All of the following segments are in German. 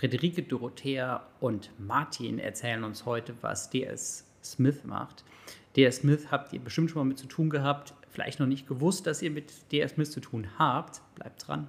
Friederike, Dorothea und Martin erzählen uns heute, was DS Smith macht. DS Smith habt ihr bestimmt schon mal mit zu tun gehabt, vielleicht noch nicht gewusst, dass ihr mit DS Smith zu tun habt. Bleibt dran.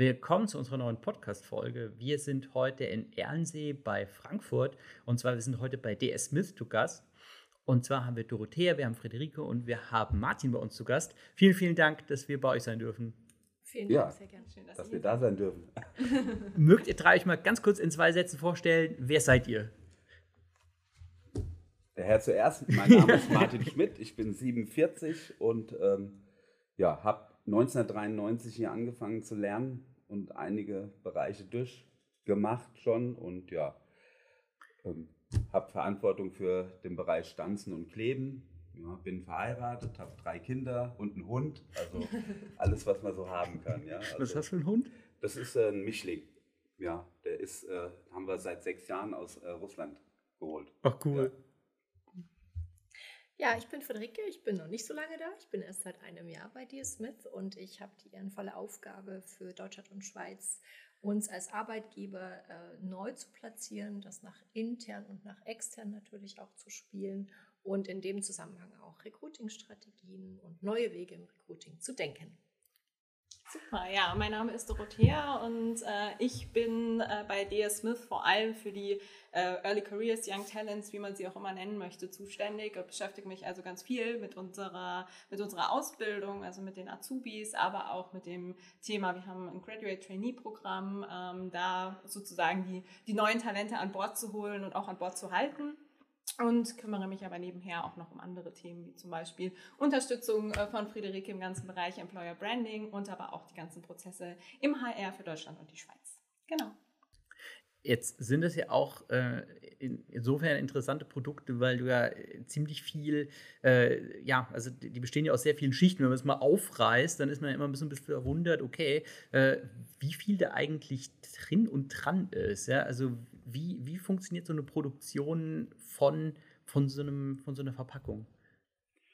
Willkommen zu unserer neuen Podcast-Folge. Wir sind heute in Erlensee bei Frankfurt und zwar wir sind heute bei DS Smith zu Gast. Und zwar haben wir Dorothea, wir haben Friederike und wir haben Martin bei uns zu Gast. Vielen, vielen Dank, dass wir bei euch sein dürfen. Vielen Dank, ja, sehr gerne. Schön, dass, dass wir da sein dürfen. Mögt ihr drei euch mal ganz kurz in zwei Sätzen vorstellen, wer seid ihr? Der Herr zuerst, mein Name ist Martin Schmidt, ich bin 47 und ähm, ja, habe 1993 hier angefangen zu lernen und einige Bereiche durchgemacht schon und ja, ähm, habe Verantwortung für den Bereich Stanzen und Kleben. Ja, bin verheiratet, habe drei Kinder und einen Hund. Also alles, was man so haben kann. Ja. Also, was hast du für einen Hund? Das ist äh, ein Mischling. Ja, der ist, äh, haben wir seit sechs Jahren aus äh, Russland geholt. Ach cool. Ja. Ja. ich bin Friederike, ich bin noch nicht so lange da. Ich bin erst seit einem Jahr bei dir, Smith, und ich habe die ehrenvolle Aufgabe für Deutschland und Schweiz uns als Arbeitgeber äh, neu zu platzieren, das nach intern und nach extern natürlich auch zu spielen und in dem Zusammenhang auch Recruiting-Strategien und neue Wege im Recruiting zu denken. Super, ja, mein Name ist Dorothea und äh, ich bin äh, bei DS Smith vor allem für die äh, Early Careers, Young Talents, wie man sie auch immer nennen möchte, zuständig. Ich beschäftige mich also ganz viel mit unserer, mit unserer Ausbildung, also mit den Azubis, aber auch mit dem Thema, wir haben ein Graduate Trainee Programm, ähm, da sozusagen die, die neuen Talente an Bord zu holen und auch an Bord zu halten und kümmere mich aber nebenher auch noch um andere Themen, wie zum Beispiel Unterstützung äh, von Friederike im ganzen Bereich Employer Branding und aber auch die ganzen Prozesse im HR für Deutschland und die Schweiz. Genau. Jetzt sind es ja auch äh, insofern interessante Produkte, weil du ja äh, ziemlich viel, äh, ja, also die bestehen ja aus sehr vielen Schichten. Wenn man es mal aufreißt, dann ist man ja immer ein bisschen verwundert, okay, äh, wie viel da eigentlich drin und dran ist. Ja? Also wie, wie funktioniert so eine Produktion von, von, so, einem, von so einer Verpackung?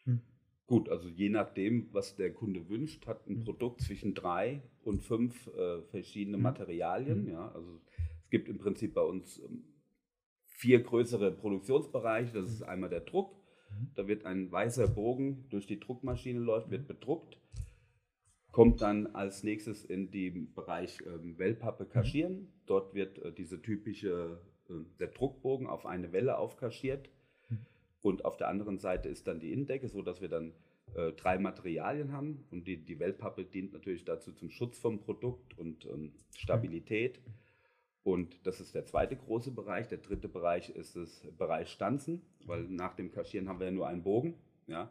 Hm. Gut, also je nachdem, was der Kunde wünscht, hat ein hm. Produkt zwischen drei und fünf äh, verschiedene hm. Materialien. Hm. Ja, also es gibt im Prinzip bei uns ähm, vier größere Produktionsbereiche. Das ist einmal der Druck. Da wird ein weißer Bogen durch die Druckmaschine läuft, wird bedruckt kommt dann als nächstes in den Bereich ähm, Wellpappe kaschieren. Dort wird äh, diese typische, äh, der Druckbogen auf eine Welle aufkaschiert. Und auf der anderen Seite ist dann die Innendecke, sodass wir dann äh, drei Materialien haben. Und die, die Wellpappe dient natürlich dazu zum Schutz vom Produkt und ähm, Stabilität. Und das ist der zweite große Bereich. Der dritte Bereich ist das Bereich Stanzen, weil nach dem Kaschieren haben wir ja nur einen Bogen. Ja?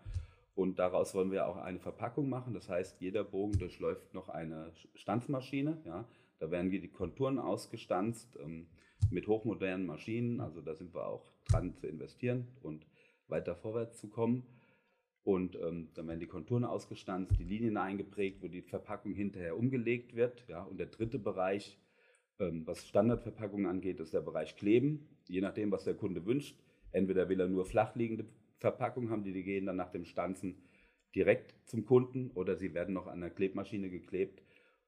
Und daraus wollen wir auch eine Verpackung machen. Das heißt, jeder Bogen durchläuft noch eine Stanzmaschine. Ja. Da werden die Konturen ausgestanzt ähm, mit hochmodernen Maschinen. Also da sind wir auch dran zu investieren und weiter vorwärts zu kommen. Und ähm, dann werden die Konturen ausgestanzt, die Linien eingeprägt, wo die Verpackung hinterher umgelegt wird. Ja. Und der dritte Bereich, ähm, was Standardverpackungen angeht, ist der Bereich Kleben. Je nachdem, was der Kunde wünscht. Entweder will er nur flachliegende Verpackung haben, die, die gehen dann nach dem Stanzen direkt zum Kunden oder sie werden noch an der Klebmaschine geklebt.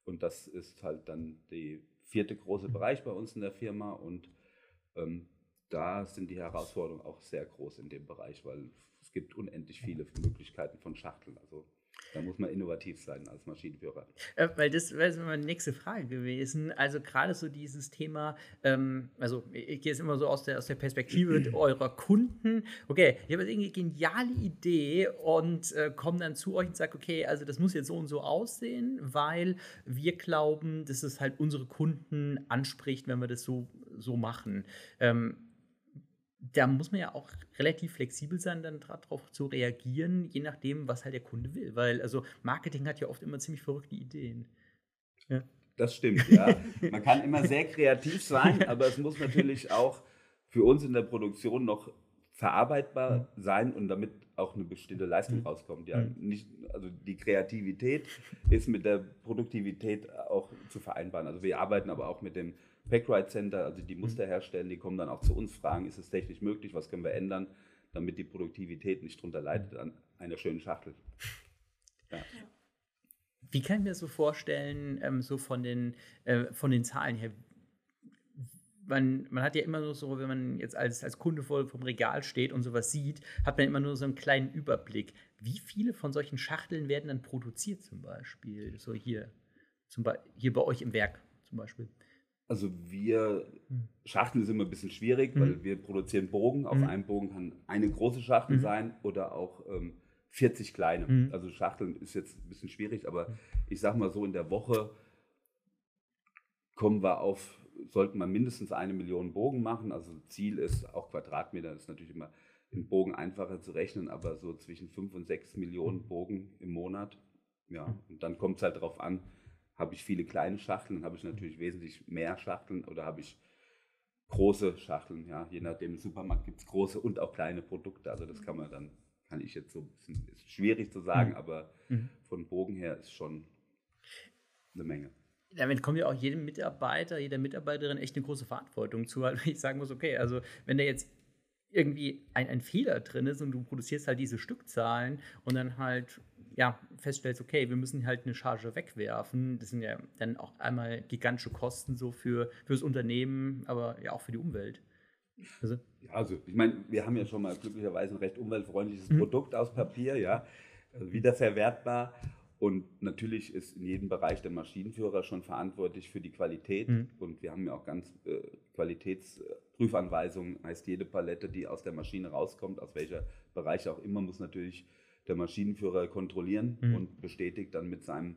Und das ist halt dann der vierte große Bereich bei uns in der Firma. Und ähm, da sind die Herausforderungen auch sehr groß in dem Bereich, weil es gibt unendlich viele Möglichkeiten von Schachteln. Also da muss man innovativ sein als Maschinenführer. Äh, weil das wäre meine nächste Frage gewesen. Also gerade so dieses Thema, ähm, also ich gehe jetzt immer so aus der, aus der Perspektive eurer Kunden. Okay, ich habe jetzt irgendwie eine geniale Idee und äh, komme dann zu euch und sage, okay, also das muss jetzt so und so aussehen, weil wir glauben, dass es halt unsere Kunden anspricht, wenn wir das so, so machen. Ähm, da muss man ja auch relativ flexibel sein, dann darauf zu reagieren, je nachdem, was halt der Kunde will. Weil also Marketing hat ja oft immer ziemlich verrückte Ideen. Ja. Das stimmt, ja. Man kann immer sehr kreativ sein, aber es muss natürlich auch für uns in der Produktion noch verarbeitbar sein und damit auch eine bestimmte Leistung rauskommt. Ja, nicht, also die Kreativität ist mit der Produktivität auch zu vereinbaren. Also wir arbeiten aber auch mit dem Packride Center, also die Muster herstellen, die kommen dann auch zu uns, fragen, ist es technisch möglich, was können wir ändern, damit die Produktivität nicht drunter leidet an einer schönen Schachtel. Ja. Wie kann ich mir das so vorstellen, ähm, so von den, äh, von den Zahlen her? Man, man, hat ja immer nur so, wenn man jetzt als, als Kunde vor vom Regal steht und sowas sieht, hat man immer nur so einen kleinen Überblick. Wie viele von solchen Schachteln werden dann produziert zum Beispiel? So hier, zum Be hier bei euch im Werk zum Beispiel. Also wir, hm. Schachteln ist immer ein bisschen schwierig, mhm. weil wir produzieren Bogen. Auf mhm. einem Bogen kann eine große Schachtel mhm. sein oder auch ähm, 40 kleine. Mhm. Also Schachteln ist jetzt ein bisschen schwierig, aber ich sag mal so, in der Woche kommen wir auf, sollten wir mindestens eine Million Bogen machen. Also Ziel ist auch Quadratmeter, ist natürlich immer im Bogen einfacher zu rechnen, aber so zwischen 5 und 6 Millionen Bogen im Monat. Ja, und dann kommt es halt darauf an, habe ich viele kleine Schachteln, habe ich natürlich wesentlich mehr Schachteln oder habe ich große Schachteln. Ja, je nachdem, im Supermarkt gibt es große und auch kleine Produkte. Also das kann man dann kann ich jetzt so ein bisschen, ist schwierig zu sagen, mhm. aber mhm. von Bogen her ist schon eine Menge. Damit kommt ja auch jedem Mitarbeiter, jeder Mitarbeiterin echt eine große Verantwortung zu, weil ich sagen muss, okay, also wenn da jetzt irgendwie ein, ein Fehler drin ist und du produzierst halt diese Stückzahlen und dann halt ja, feststellst, okay, wir müssen halt eine Charge wegwerfen. Das sind ja dann auch einmal gigantische Kosten so für, für das Unternehmen, aber ja auch für die Umwelt. Also, ja, also ich meine, wir haben ja schon mal glücklicherweise ein recht umweltfreundliches mhm. Produkt aus Papier, ja, also wiederverwertbar. Und natürlich ist in jedem Bereich der Maschinenführer schon verantwortlich für die Qualität. Mhm. Und wir haben ja auch ganz äh, Qualitätsprüfanweisungen, heißt jede Palette, die aus der Maschine rauskommt, aus welcher Bereich auch immer, muss natürlich der Maschinenführer kontrollieren mhm. und bestätigt dann mit seinem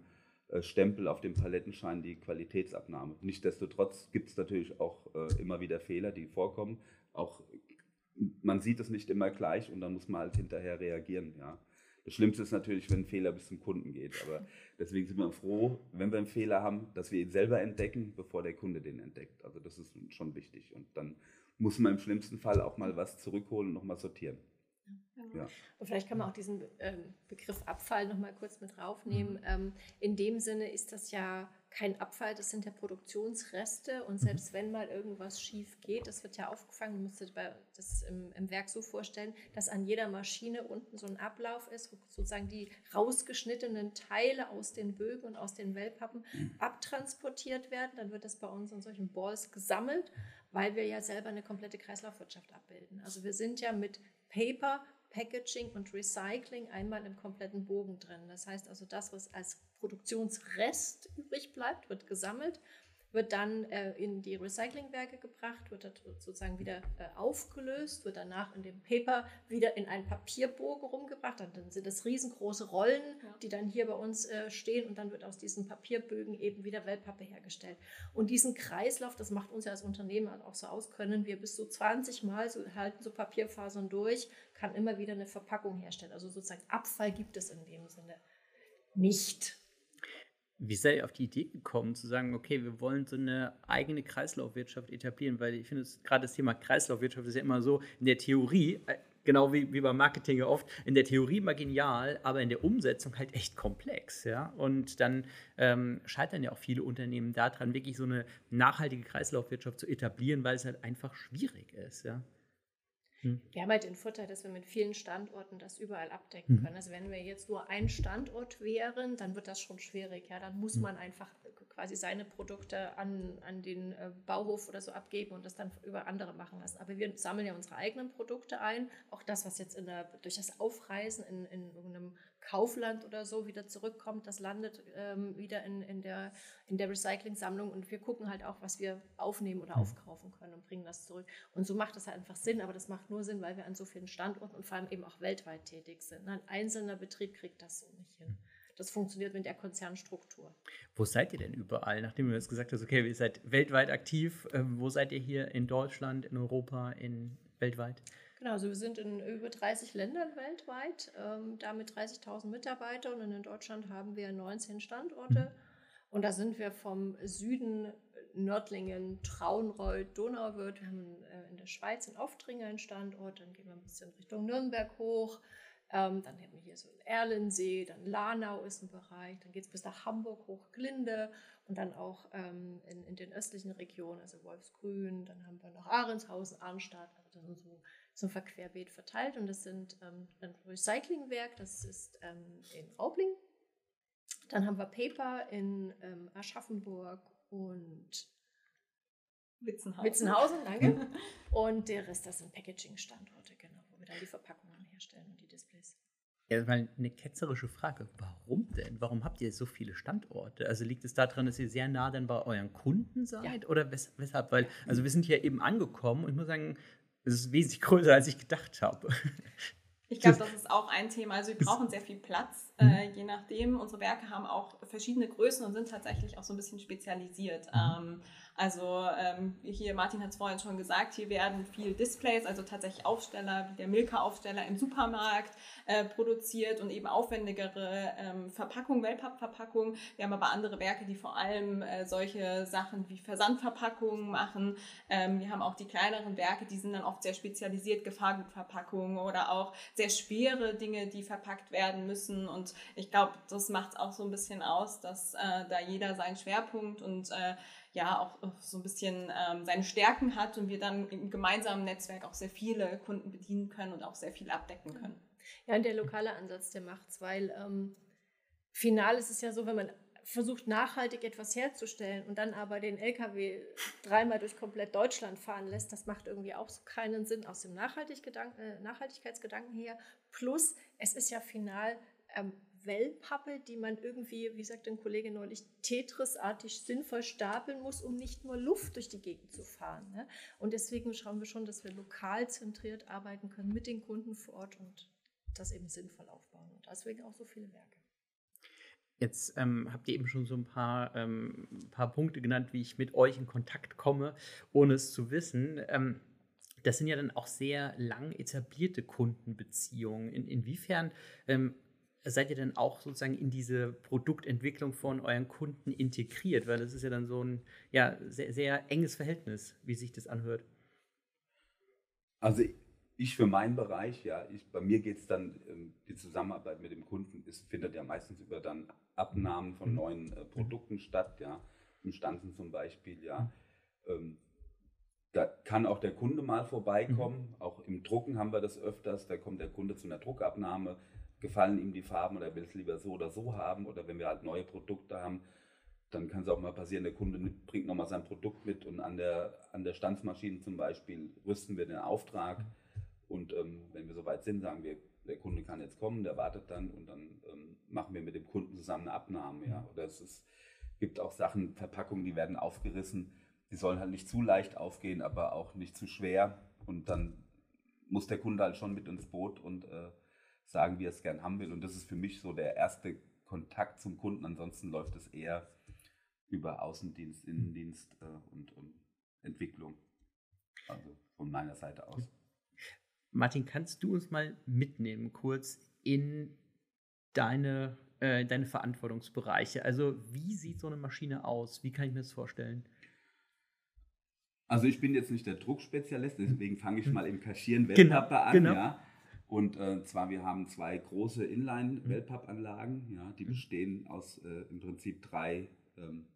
äh, Stempel auf dem Palettenschein die Qualitätsabnahme. Nichtsdestotrotz gibt es natürlich auch äh, immer wieder Fehler, die vorkommen. Auch man sieht es nicht immer gleich und dann muss man halt hinterher reagieren. Ja. Das Schlimmste ist natürlich, wenn ein Fehler bis zum Kunden geht. Aber deswegen sind wir froh, wenn wir einen Fehler haben, dass wir ihn selber entdecken, bevor der Kunde den entdeckt. Also das ist schon wichtig. Und dann muss man im schlimmsten Fall auch mal was zurückholen und nochmal sortieren. Ja. Und vielleicht kann man auch diesen ähm, Begriff Abfall noch mal kurz mit draufnehmen. Mhm. Ähm, in dem Sinne ist das ja kein Abfall, das sind ja Produktionsreste und mhm. selbst wenn mal irgendwas schief geht, das wird ja aufgefangen, du musst dir das im, im, Werk so vorstellen, dass an jeder Maschine unten so ein Ablauf ist, wo sozusagen die rausgeschnittenen Teile aus den Bögen und aus den Wellpappen mhm. abtransportiert werden. Dann wird das bei uns in solchen Balls gesammelt, weil wir ja selber eine komplette Kreislaufwirtschaft abbilden. Also wir sind ja mit Paper, Packaging und Recycling einmal im kompletten Bogen drin. Das heißt also, das, was als Produktionsrest übrig bleibt, wird gesammelt wird dann äh, in die Recyclingwerke gebracht, wird sozusagen wieder äh, aufgelöst, wird danach in dem Paper wieder in einen Papierbogen rumgebracht. Dann sind das riesengroße Rollen, ja. die dann hier bei uns äh, stehen und dann wird aus diesen Papierbögen eben wieder Wellpappe hergestellt. Und diesen Kreislauf, das macht uns ja als Unternehmen auch so aus, können wir bis zu 20 Mal so halten so Papierfasern durch, kann immer wieder eine Verpackung herstellen. Also sozusagen Abfall gibt es in dem Sinne nicht. Wie seid ihr auf die Idee gekommen, zu sagen, okay, wir wollen so eine eigene Kreislaufwirtschaft etablieren? Weil ich finde, gerade das Thema Kreislaufwirtschaft ist ja immer so in der Theorie, äh, genau wie, wie beim Marketing ja oft, in der Theorie immer genial, aber in der Umsetzung halt echt komplex. Ja? Und dann ähm, scheitern ja auch viele Unternehmen daran, wirklich so eine nachhaltige Kreislaufwirtschaft zu etablieren, weil es halt einfach schwierig ist. Ja? Hm. Wir haben halt den Vorteil, dass wir mit vielen Standorten das überall abdecken hm. können. Also wenn wir jetzt nur ein Standort wären, dann wird das schon schwierig. Ja, dann muss hm. man einfach quasi seine Produkte an, an den äh, Bauhof oder so abgeben und das dann über andere machen lassen. Aber wir sammeln ja unsere eigenen Produkte ein. Auch das, was jetzt der, durch das Aufreisen in, in irgendeinem Kaufland oder so wieder zurückkommt, das landet ähm, wieder in, in, der, in der Recycling-Sammlung und wir gucken halt auch, was wir aufnehmen oder aufkaufen können und bringen das zurück. Und so macht das halt einfach Sinn, aber das macht nur Sinn, weil wir an so vielen Standorten und vor allem eben auch weltweit tätig sind. Ein einzelner Betrieb kriegt das so nicht hin. Das funktioniert mit der Konzernstruktur. Wo seid ihr denn überall? Nachdem du jetzt gesagt hast, okay, ihr seid weltweit aktiv, äh, wo seid ihr hier in Deutschland, in Europa, in weltweit? Genau, also wir sind in über 30 Ländern weltweit, ähm, damit 30.000 Mitarbeiter und in Deutschland haben wir 19 Standorte. Mhm. Und da sind wir vom Süden Nördlingen, Traunreuth, Donauwörth. Wir haben äh, in der Schweiz in Auftringer einen Standort. Dann gehen wir ein bisschen Richtung Nürnberg hoch. Ähm, dann haben wir hier so Erlensee, dann Lanau ist ein Bereich. Dann geht es bis nach Hamburg hoch, Glinde und dann auch ähm, in, in, den östlichen Regionen, also Wolfsgrün. Dann haben wir noch Ahrendshausen, Arnstadt. Also das sind so, so ein Verquerbeet verteilt. Und das sind ähm, ein Recyclingwerk, das ist ähm, in Raubling. Dann haben wir Paper in ähm, Aschaffenburg und Witzenhausen. Witzenhausen, danke. und der Rest, das sind Packaging-Standorte, genau, wo wir dann die Verpackungen herstellen und die Mal eine ketzerische Frage. Warum denn? Warum habt ihr so viele Standorte? Also liegt es daran, dass ihr sehr nah dann bei euren Kunden seid? Ja. Oder wes weshalb? Weil, also wir sind hier eben angekommen und ich muss sagen, es ist wesentlich größer, als ich gedacht habe. Ich glaube, das ist auch ein Thema. Also wir brauchen sehr viel Platz, mhm. äh, je nachdem. Unsere Werke haben auch verschiedene Größen und sind tatsächlich auch so ein bisschen spezialisiert. Mhm. Ähm, also ähm, hier, Martin hat es vorhin schon gesagt, hier werden viel Displays, also tatsächlich Aufsteller, wie der Milka-Aufsteller im Supermarkt äh, produziert und eben aufwendigere ähm, Verpackungen, Wellpapp-Verpackungen. Wir haben aber andere Werke, die vor allem äh, solche Sachen wie Versandverpackungen machen. Ähm, wir haben auch die kleineren Werke, die sind dann oft sehr spezialisiert, Gefahrgutverpackungen oder auch sehr schwere Dinge, die verpackt werden müssen. Und ich glaube, das macht es auch so ein bisschen aus, dass äh, da jeder seinen Schwerpunkt und äh, ja auch so ein bisschen ähm, seine Stärken hat und wir dann im gemeinsamen Netzwerk auch sehr viele Kunden bedienen können und auch sehr viel abdecken können. Ja, und der lokale Ansatz, der macht's, weil ähm, final ist es ja so, wenn man versucht nachhaltig etwas herzustellen und dann aber den LKW dreimal durch komplett Deutschland fahren lässt, das macht irgendwie auch so keinen Sinn aus dem äh, Nachhaltigkeitsgedanken her. Plus, es ist ja final ähm, Wellpappe, die man irgendwie, wie sagt ein Kollege neulich, Tetris-artig sinnvoll stapeln muss, um nicht nur Luft durch die Gegend zu fahren. Ne? Und deswegen schauen wir schon, dass wir lokal zentriert arbeiten können mit den Kunden vor Ort und das eben sinnvoll aufbauen. Und deswegen auch so viele Werke. Jetzt ähm, habt ihr eben schon so ein paar, ähm, paar Punkte genannt, wie ich mit euch in Kontakt komme, ohne es zu wissen. Ähm, das sind ja dann auch sehr lang etablierte Kundenbeziehungen. In, inwiefern ähm, seid ihr denn auch sozusagen in diese Produktentwicklung von euren Kunden integriert? Weil das ist ja dann so ein ja, sehr, sehr enges Verhältnis, wie sich das anhört. Also ich für meinen Bereich, ja, ich, bei mir geht es dann, ähm, die Zusammenarbeit mit dem Kunden ist, findet ja meistens über dann Abnahmen von mhm. neuen äh, Produkten statt, ja, im Stanzen zum Beispiel, ja. Ähm, da kann auch der Kunde mal vorbeikommen. Mhm. Auch im Drucken haben wir das öfters. Da kommt der Kunde zu einer Druckabnahme, gefallen ihm die Farben oder will es lieber so oder so haben oder wenn wir halt neue Produkte haben, dann kann es auch mal passieren, der Kunde bringt nochmal sein Produkt mit und an der, an der Stanzmaschine zum Beispiel rüsten wir den Auftrag und ähm, wenn wir soweit sind, sagen wir, der Kunde kann jetzt kommen, der wartet dann und dann ähm, machen wir mit dem Kunden zusammen eine Abnahme. Ja. Oder es ist, gibt auch Sachen, Verpackungen, die werden aufgerissen, die sollen halt nicht zu leicht aufgehen, aber auch nicht zu schwer und dann muss der Kunde halt schon mit ins Boot und äh, sagen, wie er es gern haben will. Und das ist für mich so der erste Kontakt zum Kunden. Ansonsten läuft es eher über Außendienst, Innendienst äh, und, und Entwicklung. Also von meiner Seite aus. Martin, kannst du uns mal mitnehmen, kurz in deine, äh, deine Verantwortungsbereiche? Also, wie sieht so eine Maschine aus? Wie kann ich mir das vorstellen? Also, ich bin jetzt nicht der Druckspezialist, deswegen fange ich mal im Kaschieren Webpappe genau, an. Genau. Ja. Und äh, zwar, wir haben zwei große Inline-Wellpapp-Anlagen, ja, die mhm. bestehen aus äh, im Prinzip drei ähm,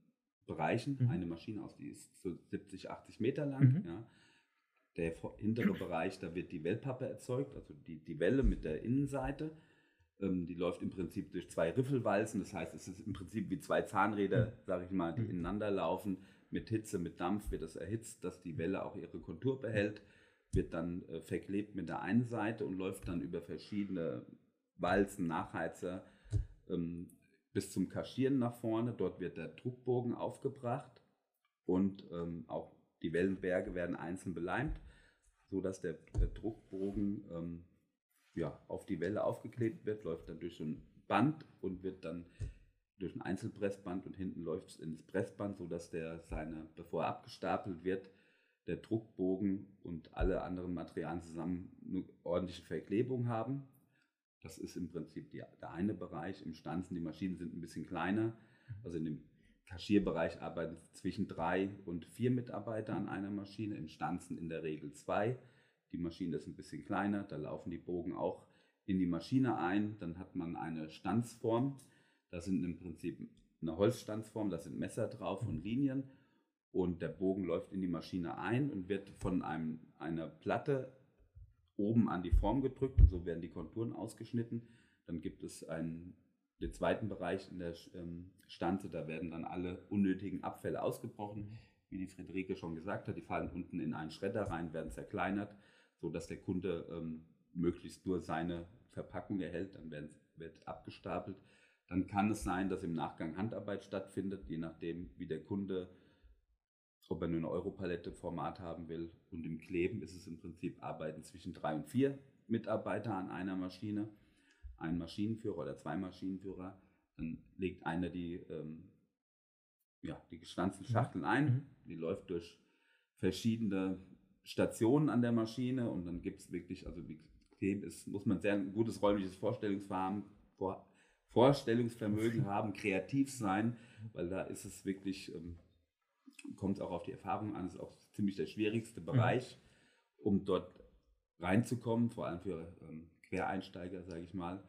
Bereichen. Mhm. Eine Maschine aus, die ist so 70, 80 Meter lang. Mhm. Ja. Der hintere Bereich, da wird die Wellpappe erzeugt, also die, die Welle mit der Innenseite. Ähm, die läuft im Prinzip durch zwei Riffelwalzen. Das heißt, es ist im Prinzip wie zwei Zahnräder, mhm. sage ich mal, die mhm. ineinander laufen. Mit Hitze, mit Dampf wird das erhitzt, dass die Welle auch ihre Kontur behält wird dann äh, verklebt mit der einen Seite und läuft dann über verschiedene Walzen, Nachheizer ähm, bis zum Kaschieren nach vorne. Dort wird der Druckbogen aufgebracht und ähm, auch die Wellenberge werden einzeln beleimt, sodass der, der Druckbogen ähm, ja, auf die Welle aufgeklebt wird, läuft dann durch so ein Band und wird dann durch ein Einzelpressband und hinten läuft es ins Pressband, sodass der seine, bevor er abgestapelt wird, der Druckbogen und alle anderen Materialien zusammen eine ordentliche Verklebung haben. Das ist im Prinzip die, der eine Bereich. Im Stanzen, die Maschinen sind ein bisschen kleiner. Also in dem Kaschierbereich arbeiten zwischen drei und vier Mitarbeiter an einer Maschine, in Stanzen in der Regel zwei. Die Maschine ist ein bisschen kleiner, da laufen die Bogen auch in die Maschine ein. Dann hat man eine Stanzform. Das sind im Prinzip eine Holzstanzform, da sind Messer drauf und Linien. Und der Bogen läuft in die Maschine ein und wird von einem, einer Platte oben an die Form gedrückt und so werden die Konturen ausgeschnitten. Dann gibt es einen, den zweiten Bereich in der ähm, Stanze, da werden dann alle unnötigen Abfälle ausgebrochen. Wie die Friederike schon gesagt hat, die fallen unten in einen Schredder rein, werden zerkleinert, sodass der Kunde ähm, möglichst nur seine Verpackung erhält, dann werden, wird abgestapelt. Dann kann es sein, dass im Nachgang Handarbeit stattfindet, je nachdem, wie der Kunde, ob er nur eine Europalette-Format haben will. Und im Kleben ist es im Prinzip Arbeiten zwischen drei und vier Mitarbeiter an einer Maschine, ein Maschinenführer oder zwei Maschinenführer. Dann legt einer die, ähm, ja, die gestanzten mhm. Schachteln ein, mhm. die läuft durch verschiedene Stationen an der Maschine und dann gibt es wirklich, also wie Kleben ist, muss man sehr ein gutes räumliches Vorstellungsvermögen, vor, Vorstellungsvermögen haben, kreativ sein, weil da ist es wirklich, ähm, kommt es auch auf die Erfahrung an, ist auch ziemlich der schwierigste mhm. Bereich, um dort reinzukommen, vor allem für ähm, Quereinsteiger, sage ich mal.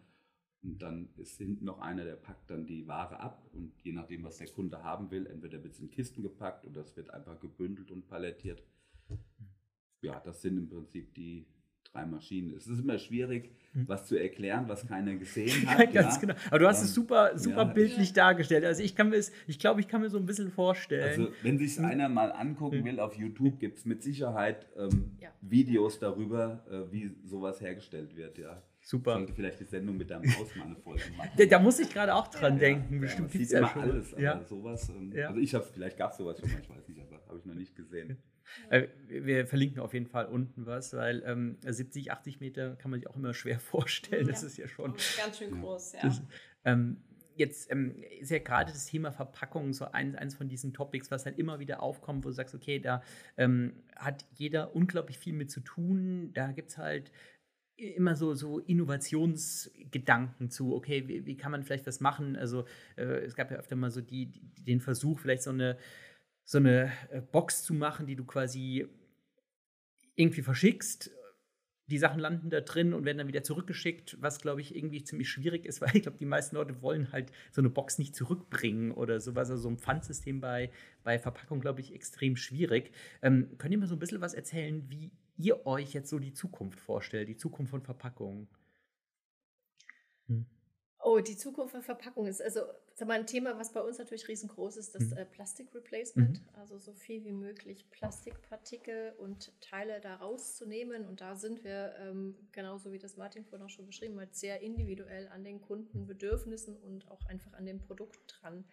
Und dann ist hinten noch einer, der packt dann die Ware ab und je nachdem, was der Kunde haben will, entweder wird es in Kisten gepackt oder es wird einfach gebündelt und palettiert. Ja, das sind im Prinzip die drei Maschinen. Es ist immer schwierig, hm. was zu erklären, was keiner gesehen hat. Ganz ja. genau. Aber du hast ähm, es super, super ja. bildlich dargestellt. Also ich kann mir ich glaube, ich kann mir so ein bisschen vorstellen. Also wenn sich hm. einer mal angucken hm. will auf YouTube, gibt es mit Sicherheit ähm, ja. Videos darüber, äh, wie sowas hergestellt wird, ja. Super. Ich sollte vielleicht die Sendung mit deinem Haus mal eine Folge machen. Da, da muss ich gerade auch dran denken. Bestimmt gibt es ja schon. alles, aber sowas. Ähm, also ich habe vielleicht gab es sowas schon mal, ich weiß nicht, aber habe ich noch nicht gesehen. Äh, wir verlinken auf jeden Fall unten was, weil ähm, 70, 80 Meter kann man sich auch immer schwer vorstellen. Ja. Das ist ja schon. Ganz schön groß, ja. Das, ähm, jetzt ähm, ist ja gerade das Thema Verpackung so eins, eins von diesen Topics, was halt immer wieder aufkommt, wo du sagst, okay, da ähm, hat jeder unglaublich viel mit zu tun. Da gibt es halt immer so, so Innovationsgedanken zu, okay, wie, wie, kann man vielleicht was machen? Also äh, es gab ja öfter mal so die, die, den Versuch, vielleicht so eine so eine äh, Box zu machen, die du quasi irgendwie verschickst. Die Sachen landen da drin und werden dann wieder zurückgeschickt, was, glaube ich, irgendwie ziemlich schwierig ist, weil ich glaube, die meisten Leute wollen halt so eine Box nicht zurückbringen oder sowas. Also so ein Pfandsystem bei, bei Verpackung, glaube ich, extrem schwierig. Ähm, könnt ihr mir so ein bisschen was erzählen, wie ihr euch jetzt so die Zukunft vorstellt, die Zukunft von Verpackungen? Hm. Oh, die Zukunft von Verpackung ist also sag mal, ein Thema, was bei uns natürlich riesengroß ist, das mhm. äh, Plastik-Replacement. Mhm. Also so viel wie möglich Plastikpartikel und Teile da rauszunehmen. Und da sind wir, ähm, genauso wie das Martin vorhin auch schon beschrieben hat, sehr individuell an den Kundenbedürfnissen und auch einfach an dem Produkt dran.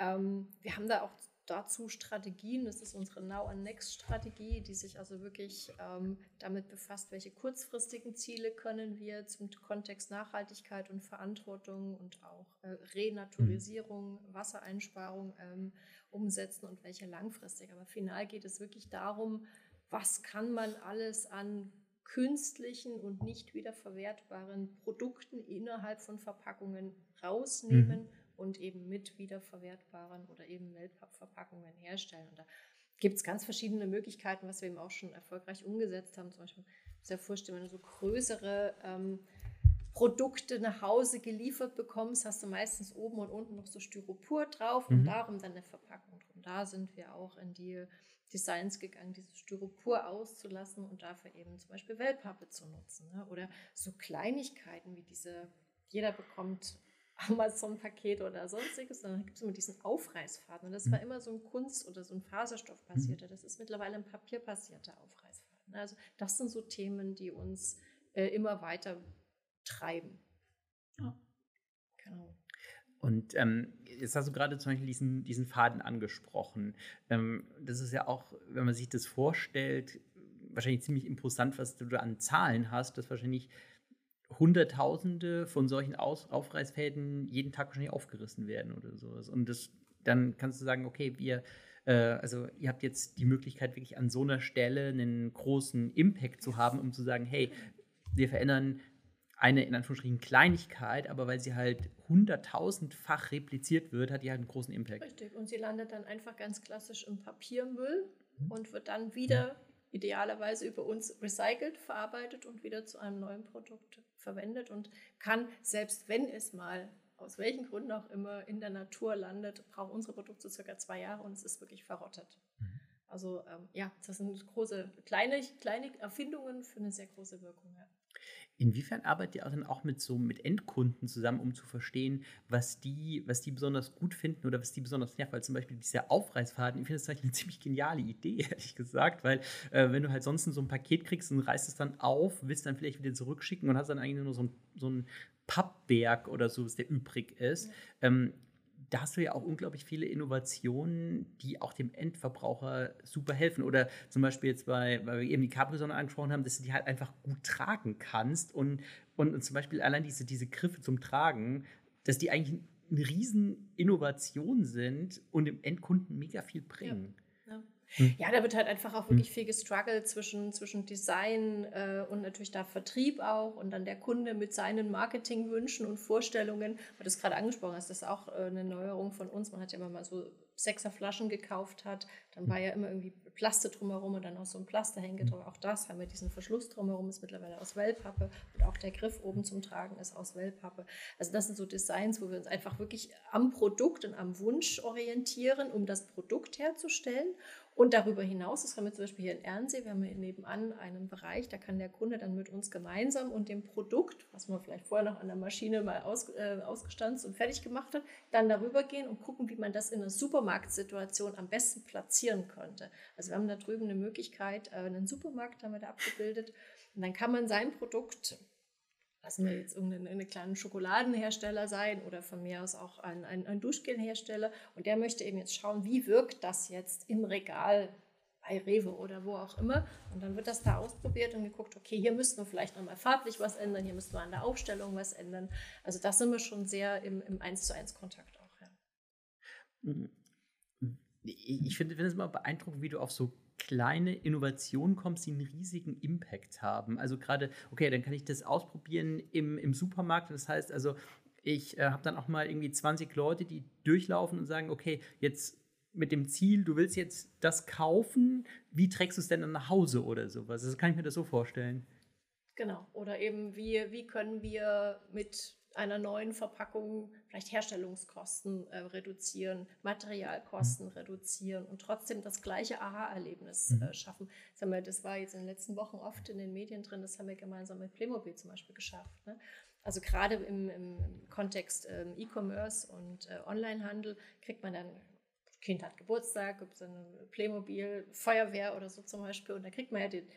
Ähm, wir haben da auch dazu Strategien. Das ist unsere Now and Next Strategie, die sich also wirklich ähm, damit befasst, welche kurzfristigen Ziele können wir zum Kontext Nachhaltigkeit und Verantwortung und auch äh, Renaturisierung, mhm. Wassereinsparung ähm, umsetzen und welche langfristig. Aber final geht es wirklich darum, was kann man alles an künstlichen und nicht wiederverwertbaren Produkten innerhalb von Verpackungen rausnehmen. Mhm und eben mit wiederverwertbaren oder eben Wellpappverpackungen herstellen. Und da gibt es ganz verschiedene Möglichkeiten, was wir eben auch schon erfolgreich umgesetzt haben. Zum Beispiel, muss ja vorstellen, wenn du so größere ähm, Produkte nach Hause geliefert bekommst, hast du meistens oben und unten noch so Styropor drauf mhm. und darum dann eine Verpackung drum. Da sind wir auch in die Designs gegangen, dieses Styropor auszulassen und dafür eben zum Beispiel Wellpappe zu nutzen. Ne? Oder so Kleinigkeiten wie diese, jeder bekommt Amazon-Paket oder sonstiges, dann gibt es immer diesen Aufreißfaden. Und das war mhm. immer so ein Kunst- oder so ein Faserstoff basierter. Mhm. Das ist mittlerweile ein papierbasierter Aufreißfaden. Also das sind so Themen, die uns äh, immer weiter treiben. Ja. Genau. Und ähm, jetzt hast du gerade zum Beispiel diesen, diesen Faden angesprochen. Ähm, das ist ja auch, wenn man sich das vorstellt, wahrscheinlich ziemlich imposant, was du da an Zahlen hast, dass wahrscheinlich Hunderttausende von solchen Aus Aufreißfäden jeden Tag wahrscheinlich aufgerissen werden oder sowas. Und das, dann kannst du sagen, okay, wir, äh, also ihr habt jetzt die Möglichkeit, wirklich an so einer Stelle einen großen Impact zu haben, um zu sagen, hey, wir verändern eine in Anführungsstrichen Kleinigkeit, aber weil sie halt hunderttausendfach repliziert wird, hat die halt einen großen Impact. Richtig. Und sie landet dann einfach ganz klassisch im Papiermüll mhm. und wird dann wieder idealerweise über uns recycelt, verarbeitet und wieder zu einem neuen Produkt verwendet und kann, selbst wenn es mal aus welchen Gründen auch immer in der Natur landet, brauchen unsere Produkte circa zwei Jahre und es ist wirklich verrottet. Mhm. Also ähm, ja, das sind große, kleine, kleine Erfindungen für eine sehr große Wirkung. Ja. Inwiefern arbeitet ihr dann auch mit so mit Endkunden zusammen, um zu verstehen, was die, was die besonders gut finden oder was die besonders nervt? Weil zum Beispiel dieser Aufreißfaden, ich finde das eigentlich eine ziemlich geniale Idee, ehrlich gesagt, weil äh, wenn du halt sonst so ein Paket kriegst und reißt es dann auf, willst dann vielleicht wieder zurückschicken und hast dann eigentlich nur so ein, so ein Pappberg oder so, was der übrig ist. Ja. Ähm, da hast du ja auch unglaublich viele Innovationen, die auch dem Endverbraucher super helfen. Oder zum Beispiel jetzt bei, weil wir eben die Capri-Sonne angesprochen haben, dass du die halt einfach gut tragen kannst. Und, und, und, zum Beispiel allein diese, diese Griffe zum Tragen, dass die eigentlich eine riesen Innovation sind und dem Endkunden mega viel bringen. Ja. Ja. Hm. Ja, da wird halt einfach auch wirklich hm. viel gestruggelt zwischen, zwischen Design äh, und natürlich da Vertrieb auch und dann der Kunde mit seinen Marketingwünschen und Vorstellungen. Weil du es gerade angesprochen hast, das ist auch äh, eine Neuerung von uns. Man hat ja immer mal so Sechserflaschen gekauft hat, dann war ja immer irgendwie Plaste drumherum und dann auch so ein Plasterhänge drüber. Auch das haben wir diesen Verschluss drumherum, ist mittlerweile aus Wellpappe und auch der Griff oben zum Tragen ist aus Wellpappe. Also das sind so Designs, wo wir uns einfach wirklich am Produkt und am Wunsch orientieren, um das Produkt herzustellen und darüber hinaus, das haben wir zum Beispiel hier in Ernsee, wir haben hier nebenan einen Bereich, da kann der Kunde dann mit uns gemeinsam und dem Produkt, was man vielleicht vorher noch an der Maschine mal aus, äh, ausgestanzt und fertig gemacht hat, dann darüber gehen und gucken, wie man das in einer Supermarktsituation am besten platzieren könnte. Also wir haben da drüben eine Möglichkeit, äh, einen Supermarkt haben wir da abgebildet und dann kann man sein Produkt lassen wir jetzt irgendeinen kleinen Schokoladenhersteller sein oder von mir aus auch ein, ein, ein Duschgelhersteller. Und der möchte eben jetzt schauen, wie wirkt das jetzt im Regal bei Rewe oder wo auch immer. Und dann wird das da ausprobiert und geguckt, okay, hier müssten wir vielleicht nochmal farblich was ändern, hier müssten wir an der Aufstellung was ändern. Also da sind wir schon sehr im, im 1 zu 1 Kontakt auch. Ja. Mhm. Ich finde es immer beeindruckend, wie du auf so kleine Innovationen kommst, die einen riesigen Impact haben. Also gerade, okay, dann kann ich das ausprobieren im, im Supermarkt. Das heißt also, ich äh, habe dann auch mal irgendwie 20 Leute, die durchlaufen und sagen, okay, jetzt mit dem Ziel, du willst jetzt das kaufen, wie trägst du es denn dann nach Hause oder sowas? Das kann ich mir das so vorstellen. Genau. Oder eben, wie, wie können wir mit einer neuen Verpackung vielleicht Herstellungskosten äh, reduzieren, Materialkosten mhm. reduzieren und trotzdem das gleiche Aha-Erlebnis mhm. äh, schaffen. Das, wir, das, war jetzt in den letzten Wochen oft in den Medien drin, das haben wir gemeinsam mit Playmobil zum Beispiel geschafft. Ne? Also gerade im, im Kontext ähm, E-Commerce und äh, Onlinehandel kriegt man dann Kind hat Geburtstag, gibt es eine Playmobil, Feuerwehr oder so zum Beispiel. Und da kriegt man ja den,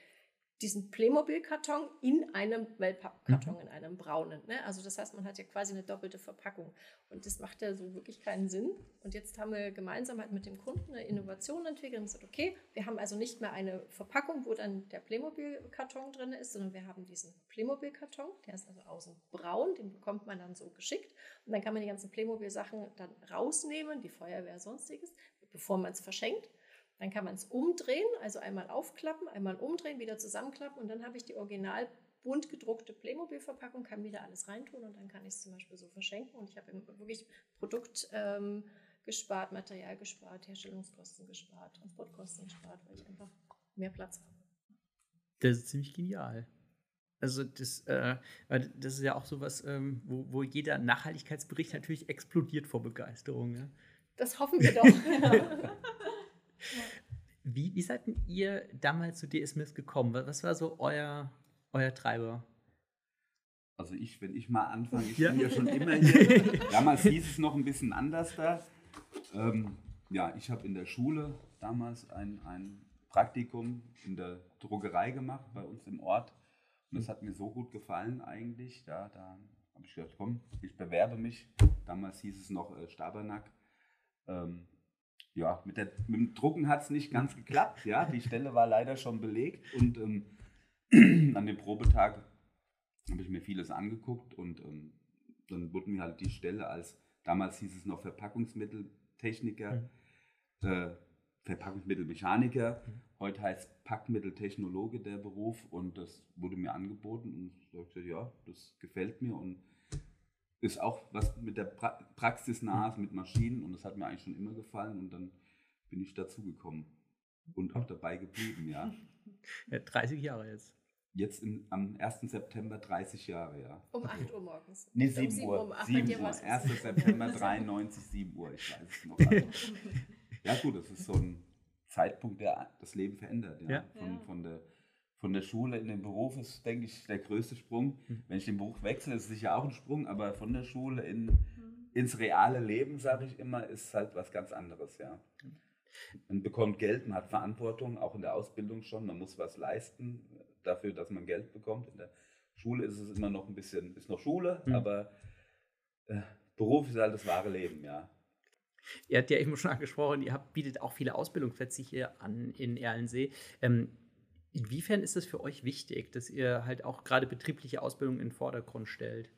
diesen Playmobil-Karton in einem Wellpapp-Karton, mhm. in einem braunen. Ne? Also das heißt, man hat ja quasi eine doppelte Verpackung. Und das macht ja so wirklich keinen Sinn. Und jetzt haben wir gemeinsam halt mit dem Kunden eine Innovation entwickelt und gesagt, okay, wir haben also nicht mehr eine Verpackung, wo dann der Playmobil-Karton drin ist, sondern wir haben diesen Playmobil-Karton, der ist also außen braun, den bekommt man dann so geschickt. Und dann kann man die ganzen Playmobil-Sachen dann rausnehmen, die Feuerwehr, sonstiges, bevor man es verschenkt. Dann kann man es umdrehen, also einmal aufklappen, einmal umdrehen, wieder zusammenklappen und dann habe ich die original bunt gedruckte Playmobil-Verpackung, kann wieder alles reintun und dann kann ich es zum Beispiel so verschenken und ich habe wirklich Produkt ähm, gespart, Material gespart, Herstellungskosten gespart, Transportkosten gespart, weil ich einfach mehr Platz habe. Das ist ziemlich genial. Also das, äh, das ist ja auch sowas, ähm, wo, wo jeder Nachhaltigkeitsbericht natürlich explodiert vor Begeisterung. Ja? Das hoffen wir doch. Wie, wie seid ihr damals zu DS Smith gekommen? Was war so euer, euer Treiber? Also ich, wenn ich mal anfange, ich ja. bin ja schon immer hier. damals hieß es noch ein bisschen anders da. Ähm, ja, ich habe in der Schule damals ein, ein Praktikum in der Druckerei gemacht, bei uns im Ort. Und das hat mir so gut gefallen eigentlich. Da, da habe ich gedacht, komm, ich bewerbe mich. Damals hieß es noch äh, Stabernack. Ähm, ja, mit, der, mit dem Drucken hat es nicht ganz geklappt. Ja, die Stelle war leider schon belegt und ähm, an dem Probetag habe ich mir vieles angeguckt und ähm, dann wurde mir halt die Stelle als, damals hieß es noch Verpackungsmitteltechniker, mhm. äh, Verpackungsmittelmechaniker. Mhm. heute heißt Packmitteltechnologe der Beruf und das wurde mir angeboten und ich dachte, ja, das gefällt mir und ist auch was mit der pra Praxis nah mit Maschinen und das hat mir eigentlich schon immer gefallen und dann bin ich dazugekommen und auch dabei geblieben, ja. ja 30 Jahre jetzt. Jetzt im, am 1. September 30 Jahre, ja. Um 8 Uhr morgens. Nee, 7 um Uhr. Um 7 Uhr. 1. September 93, 7 Uhr, ich weiß es noch. ja gut, das ist so ein Zeitpunkt, der das Leben verändert. Ja? ja. Von, von, der, von der Schule in den Beruf ist, denke ich, der größte Sprung. Mhm. Wenn ich den Beruf wechsle, ist es sicher auch ein Sprung, aber von der Schule in, mhm. ins reale Leben, sage ich immer, ist halt was ganz anderes. Ja. Man bekommt Geld, man hat Verantwortung, auch in der Ausbildung schon, man muss was leisten dafür, dass man Geld bekommt. In der Schule ist es immer noch ein bisschen, ist noch Schule, mhm. aber äh, Beruf ist halt das wahre Leben, ja. Ihr habt ja eben schon angesprochen, ihr habt, bietet auch viele Ausbildungsplätze hier an in Erlensee. Ähm, inwiefern ist es für euch wichtig, dass ihr halt auch gerade betriebliche Ausbildung in den Vordergrund stellt?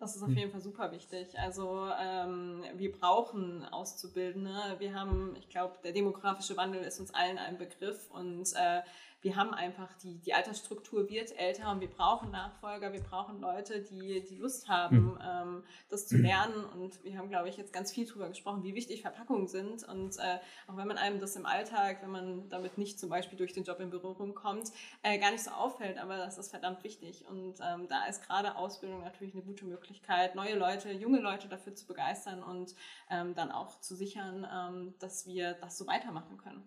Das ist auf jeden Fall super wichtig. Also ähm, wir brauchen Auszubildende. Wir haben, ich glaube, der demografische Wandel ist uns allen ein Begriff und äh, wir haben einfach die, die Altersstruktur wird älter und wir brauchen Nachfolger, wir brauchen Leute, die, die Lust haben, mhm. ähm, das zu lernen. Und wir haben, glaube ich, jetzt ganz viel darüber gesprochen, wie wichtig Verpackungen sind. Und äh, auch wenn man einem das im Alltag, wenn man damit nicht zum Beispiel durch den Job in Berührung kommt, äh, gar nicht so auffällt, aber das ist verdammt wichtig. Und ähm, da ist gerade Ausbildung natürlich eine gute Möglichkeit, neue Leute, junge Leute dafür zu begeistern und ähm, dann auch zu sichern, ähm, dass wir das so weitermachen können.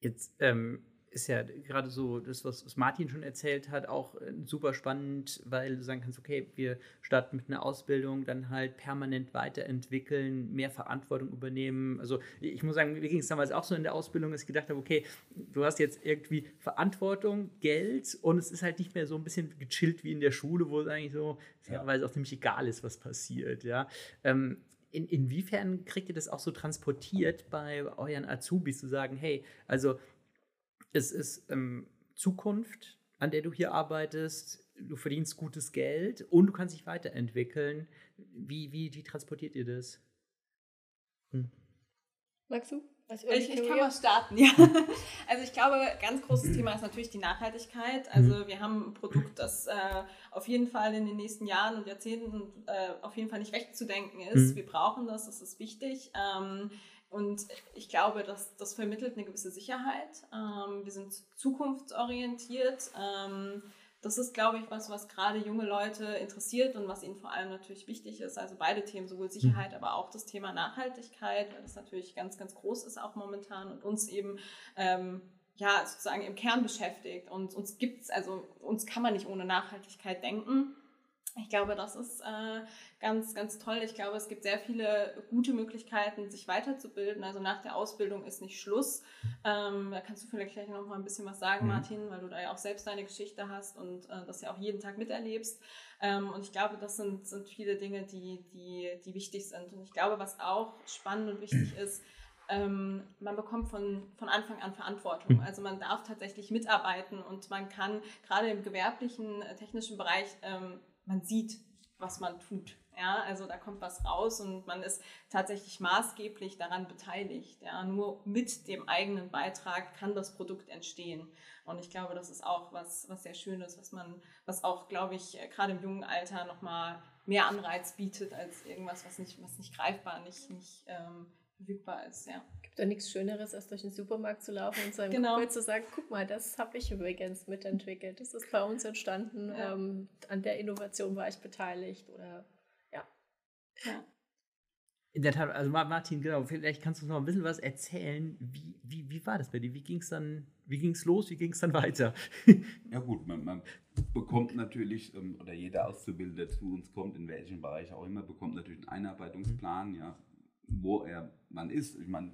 Jetzt ähm, ist ja gerade so das, was Martin schon erzählt hat, auch äh, super spannend, weil du sagen kannst, okay, wir starten mit einer Ausbildung, dann halt permanent weiterentwickeln, mehr Verantwortung übernehmen. Also ich muss sagen, mir ging es damals auch so in der Ausbildung, dass ich gedacht habe, okay, du hast jetzt irgendwie Verantwortung, Geld und es ist halt nicht mehr so ein bisschen gechillt wie in der Schule, wo es eigentlich so fairerweise auch ziemlich egal ist, was passiert. Ja. Ähm, in, inwiefern kriegt ihr das auch so transportiert bei euren Azubis, zu sagen, hey, also es ist ähm, Zukunft, an der du hier arbeitest. Du verdienst gutes Geld und du kannst dich weiterentwickeln. Wie, wie, wie transportiert ihr das? Hm. Magst du? Ich, ich, kann mal starten, ja. Also ich glaube, ganz großes Thema ist natürlich die Nachhaltigkeit. Also mhm. wir haben ein Produkt, das äh, auf jeden Fall in den nächsten Jahren und Jahrzehnten äh, auf jeden Fall nicht wegzudenken ist. Mhm. Wir brauchen das, das ist wichtig. Ähm, und ich glaube, dass das vermittelt eine gewisse Sicherheit. Ähm, wir sind zukunftsorientiert. Ähm, das ist, glaube ich, was, was gerade junge Leute interessiert und was ihnen vor allem natürlich wichtig ist. Also beide Themen, sowohl Sicherheit, mhm. aber auch das Thema Nachhaltigkeit, weil das natürlich ganz, ganz groß ist auch momentan und uns eben ähm, ja sozusagen im Kern beschäftigt. Und uns gibt's, also uns kann man nicht ohne Nachhaltigkeit denken. Ich glaube, das ist äh, ganz, ganz toll. Ich glaube, es gibt sehr viele gute Möglichkeiten, sich weiterzubilden. Also nach der Ausbildung ist nicht Schluss. Ähm, da kannst du vielleicht gleich noch mal ein bisschen was sagen, mhm. Martin, weil du da ja auch selbst deine Geschichte hast und äh, das ja auch jeden Tag miterlebst. Ähm, und ich glaube, das sind, sind viele Dinge, die, die, die wichtig sind. Und ich glaube, was auch spannend und wichtig ist, ähm, man bekommt von, von Anfang an Verantwortung. Mhm. Also man darf tatsächlich mitarbeiten und man kann gerade im gewerblichen, äh, technischen Bereich ähm, man sieht, was man tut. Ja, also da kommt was raus und man ist tatsächlich maßgeblich daran beteiligt. Ja, nur mit dem eigenen Beitrag kann das Produkt entstehen. Und ich glaube, das ist auch was, was sehr Schönes, was man, was auch, glaube ich, gerade im jungen Alter nochmal mehr Anreiz bietet als irgendwas, was nicht, was nicht greifbar, nicht, nicht ähm, verfügbar ist. Ja. Gibt da nichts Schöneres, als durch den Supermarkt zu laufen und seinem genau. Kumpel zu sagen, guck mal, das habe ich übrigens mitentwickelt. Das ist bei uns entstanden. Ja. Ähm, an der Innovation war ich beteiligt oder ja. ja. In der Tat, also Martin, genau, vielleicht kannst du uns noch ein bisschen was erzählen. Wie, wie, wie war das bei dir? Wie ging es dann, wie ging es los, wie ging es dann weiter? ja gut, man, man bekommt natürlich, ähm, oder jeder Auszubildende, der zu uns kommt, in welchem Bereich auch immer, bekommt natürlich einen Einarbeitungsplan, ja, wo er man ist. Ich meine,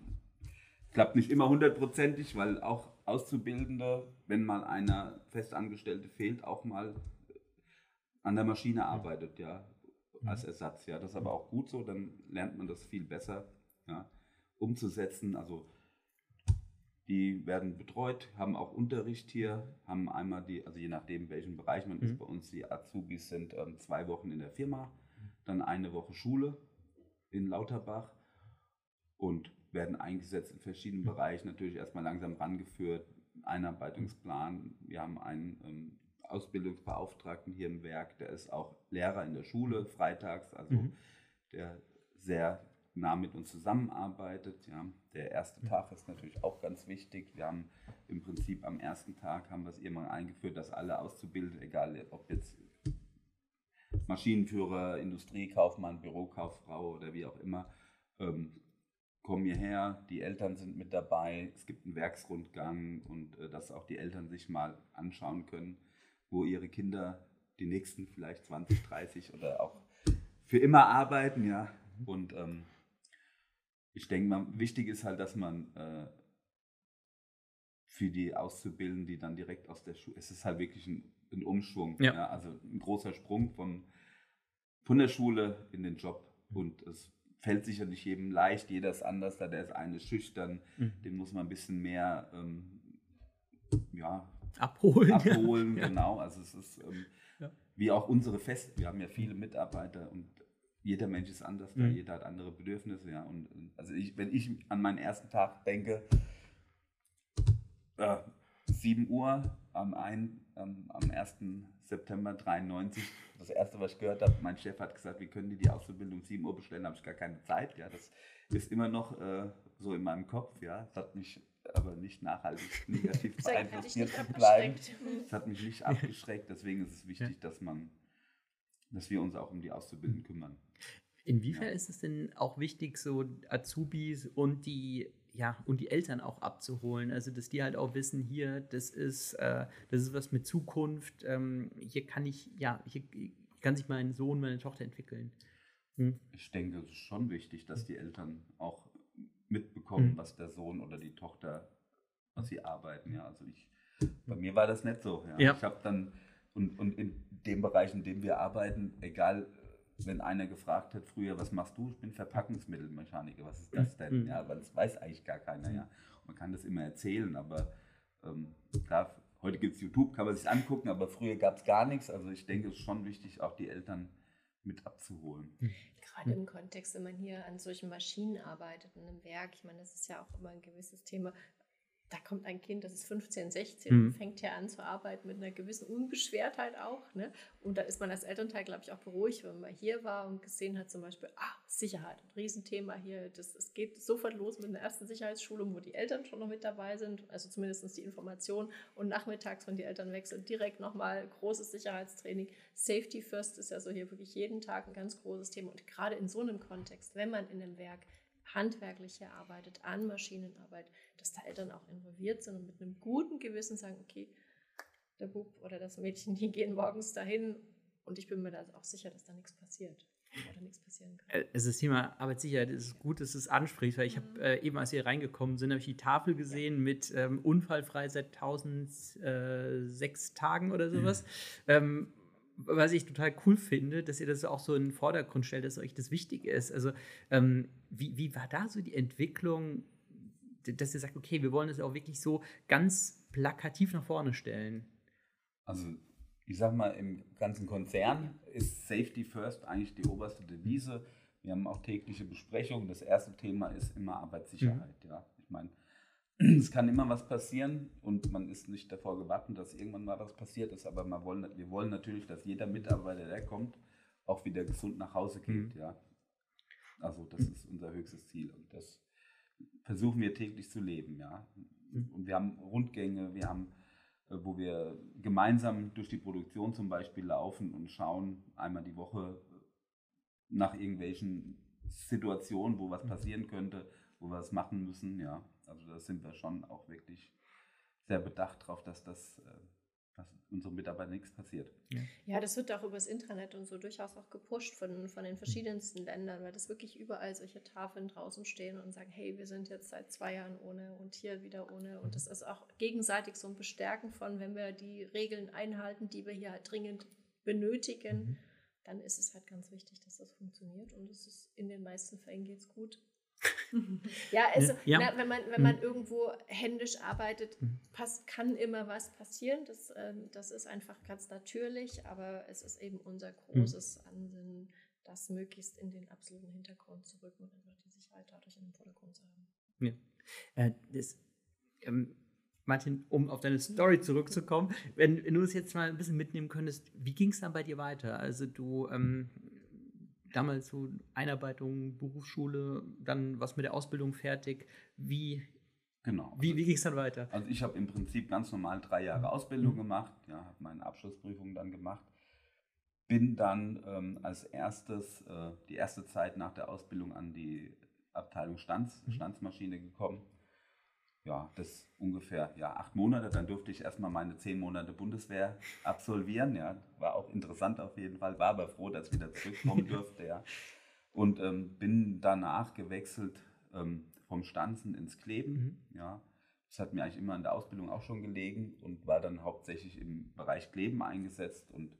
klappt nicht immer hundertprozentig, weil auch Auszubildende, wenn mal einer Festangestellte fehlt, auch mal an der Maschine arbeitet, ja, als Ersatz. Ja, das ist aber auch gut so, dann lernt man das viel besser ja, umzusetzen. Also die werden betreut, haben auch Unterricht hier, haben einmal die, also je nachdem, welchen Bereich man mhm. ist, bei uns die Azubis sind ähm, zwei Wochen in der Firma, dann eine Woche Schule in Lauterbach und werden eingesetzt in verschiedenen Bereichen, natürlich erstmal langsam rangeführt, Einarbeitungsplan. Wir haben einen ähm, Ausbildungsbeauftragten hier im Werk, der ist auch Lehrer in der Schule freitags, also mhm. der sehr nah mit uns zusammenarbeitet. Ja. Der erste Tag ist natürlich auch ganz wichtig. Wir haben im Prinzip am ersten Tag haben wir es irgendwann eingeführt, dass alle Auszubildenden, egal ob jetzt Maschinenführer, Industriekaufmann, Bürokauffrau oder wie auch immer, ähm, kommen hierher, die Eltern sind mit dabei, es gibt einen Werksrundgang und äh, dass auch die Eltern sich mal anschauen können, wo ihre Kinder die nächsten vielleicht 20, 30 oder auch für immer arbeiten, ja. Und ähm, ich denke mal, wichtig ist halt, dass man äh, für die Auszubildenden, die dann direkt aus der Schule, es ist halt wirklich ein, ein Umschwung, ja. ja. also ein großer Sprung von, von der Schule in den Job und es fällt sicher nicht jedem leicht, jeder ist anders, da der ist eine schüchtern, mhm. den muss man ein bisschen mehr ähm, ja, abholen. Abholen, ja. genau. Also es ist ähm, ja. wie auch unsere Feste, wir haben ja viele Mitarbeiter und jeder Mensch ist anders, mhm. jeder hat andere Bedürfnisse, ja. Und also ich, wenn ich an meinen ersten Tag denke, äh, 7 Uhr am, ein, ähm, am 1. September 93. Das erste, was ich gehört habe, mein Chef hat gesagt, wir können die, die Ausbildung 7 Uhr bestellen, habe ich gar keine Zeit. Ja, das ist immer noch äh, so in meinem Kopf. Ja, das hat mich aber nicht nachhaltig negativ beeinflusst, hier zu bleiben. Das hat mich nicht abgeschreckt. Deswegen ist es wichtig, ja. dass man, dass wir uns auch um die Auszubildenden kümmern. Inwiefern ja. ist es denn auch wichtig, so Azubis und die ja, und die Eltern auch abzuholen. Also, dass die halt auch wissen, hier, das ist, äh, das ist was mit Zukunft. Ähm, hier kann ich, ja, hier kann sich mein Sohn, meine Tochter entwickeln. Hm? Ich denke, es ist schon wichtig, dass die Eltern auch mitbekommen, hm. was der Sohn oder die Tochter, was sie arbeiten. Ja, also ich, bei mir war das nicht so. Ja. ja. Ich habe dann, und, und in dem Bereich, in dem wir arbeiten, egal wenn einer gefragt hat früher, was machst du? Ich bin Verpackungsmittelmechaniker. Was ist das denn? Mhm. Ja, weil das weiß eigentlich gar keiner. Ja. man kann das immer erzählen, aber ähm, klar, heute gibt es YouTube, kann man sich angucken, aber früher gab es gar nichts. Also ich denke, es ist schon wichtig, auch die Eltern mit abzuholen. Hm. Gerade im Kontext, wenn man hier an solchen Maschinen arbeitet, in einem Werk, ich meine, das ist ja auch immer ein gewisses Thema, da kommt ein Kind, das ist 15, 16, mhm. fängt ja an zu arbeiten mit einer gewissen Unbeschwertheit auch. Ne? Und da ist man als Elternteil, glaube ich, auch beruhigt, wenn man hier war und gesehen hat, zum Beispiel, ah, Sicherheit, ein Riesenthema hier. Das, es geht sofort los mit einer ersten Sicherheitsschulung, wo die Eltern schon noch mit dabei sind, also zumindest die Information. Und nachmittags, wenn die Eltern wechseln, direkt nochmal großes Sicherheitstraining. Safety First ist ja so hier wirklich jeden Tag ein ganz großes Thema. Und gerade in so einem Kontext, wenn man in einem Werk handwerklich hier arbeitet, an Maschinenarbeit, dass da Eltern auch involviert sind und mit einem guten Gewissen sagen, okay, der Bub oder das Mädchen, die gehen morgens dahin und ich bin mir da auch sicher, dass da nichts passiert oder nichts passieren kann. Äh, es ist Thema Arbeitssicherheit, es ist gut, dass es anspricht, weil ich mhm. habe äh, eben, als wir reingekommen sind, habe ich die Tafel gesehen ja. mit ähm, unfallfrei seit 1006 Tagen oder sowas. Mhm. Ähm, was ich total cool finde, dass ihr das auch so in den Vordergrund stellt, dass euch das wichtig ist. Also, ähm, wie, wie war da so die Entwicklung, dass ihr sagt, okay, wir wollen das auch wirklich so ganz plakativ nach vorne stellen? Also, ich sag mal, im ganzen Konzern ist Safety First eigentlich die oberste Devise. Wir haben auch tägliche Besprechungen. Das erste Thema ist immer Arbeitssicherheit. Mhm. Ja, ich meine, es kann immer was passieren und man ist nicht davor gewartet, dass irgendwann mal was passiert ist, aber man wollen, wir wollen natürlich, dass jeder Mitarbeiter, der kommt, auch wieder gesund nach Hause geht. Mhm. Ja. Also das ist unser höchstes Ziel und das versuchen wir täglich zu leben. Ja. Mhm. Und wir haben Rundgänge, wir haben, äh, wo wir gemeinsam durch die Produktion zum Beispiel laufen und schauen einmal die Woche nach irgendwelchen Situationen, wo was mhm. passieren könnte, wo wir was machen müssen. Ja. Also da sind wir schon auch wirklich sehr bedacht darauf, dass das äh, dass unseren Mitarbeitern nichts passiert. Ja. das wird auch übers Internet und so durchaus auch gepusht von, von den verschiedensten Ländern, weil das wirklich überall solche Tafeln draußen stehen und sagen, hey, wir sind jetzt seit zwei Jahren ohne und hier wieder ohne. Und das ist auch gegenseitig so ein Bestärken von, wenn wir die Regeln einhalten, die wir hier halt dringend benötigen, mhm. dann ist es halt ganz wichtig, dass das funktioniert. Und es ist in den meisten Fällen geht es gut. ja, also ja. Na, wenn man, wenn man mhm. irgendwo händisch arbeitet, mhm. pass, kann immer was passieren. Das, äh, das ist einfach ganz natürlich, aber es ist eben unser großes mhm. Ansinnen, das möglichst in den absoluten Hintergrund zu rücken und einfach die Sicherheit dadurch in den Vordergrund zu haben. Ja. Äh, das, ähm, Martin, um auf deine Story zurückzukommen, wenn, wenn du es jetzt mal ein bisschen mitnehmen könntest, wie ging es dann bei dir weiter? Also du ähm, damals so Einarbeitung, Berufsschule, dann was mit der Ausbildung fertig. Wie, genau. wie, wie ging es dann weiter? Also ich habe im Prinzip ganz normal drei Jahre Ausbildung mhm. gemacht, ja, habe meine Abschlussprüfung dann gemacht, bin dann ähm, als erstes äh, die erste Zeit nach der Ausbildung an die Abteilung Stanz, mhm. Stanzmaschine gekommen ja, das ungefähr ja, acht Monate. Dann durfte ich erstmal meine zehn Monate Bundeswehr absolvieren. Ja, war auch interessant auf jeden Fall. War aber froh, dass ich wieder zurückkommen durfte. Ja. Und ähm, bin danach gewechselt ähm, vom Stanzen ins Kleben. Mhm. Ja. Das hat mir eigentlich immer in der Ausbildung auch schon gelegen und war dann hauptsächlich im Bereich Kleben eingesetzt und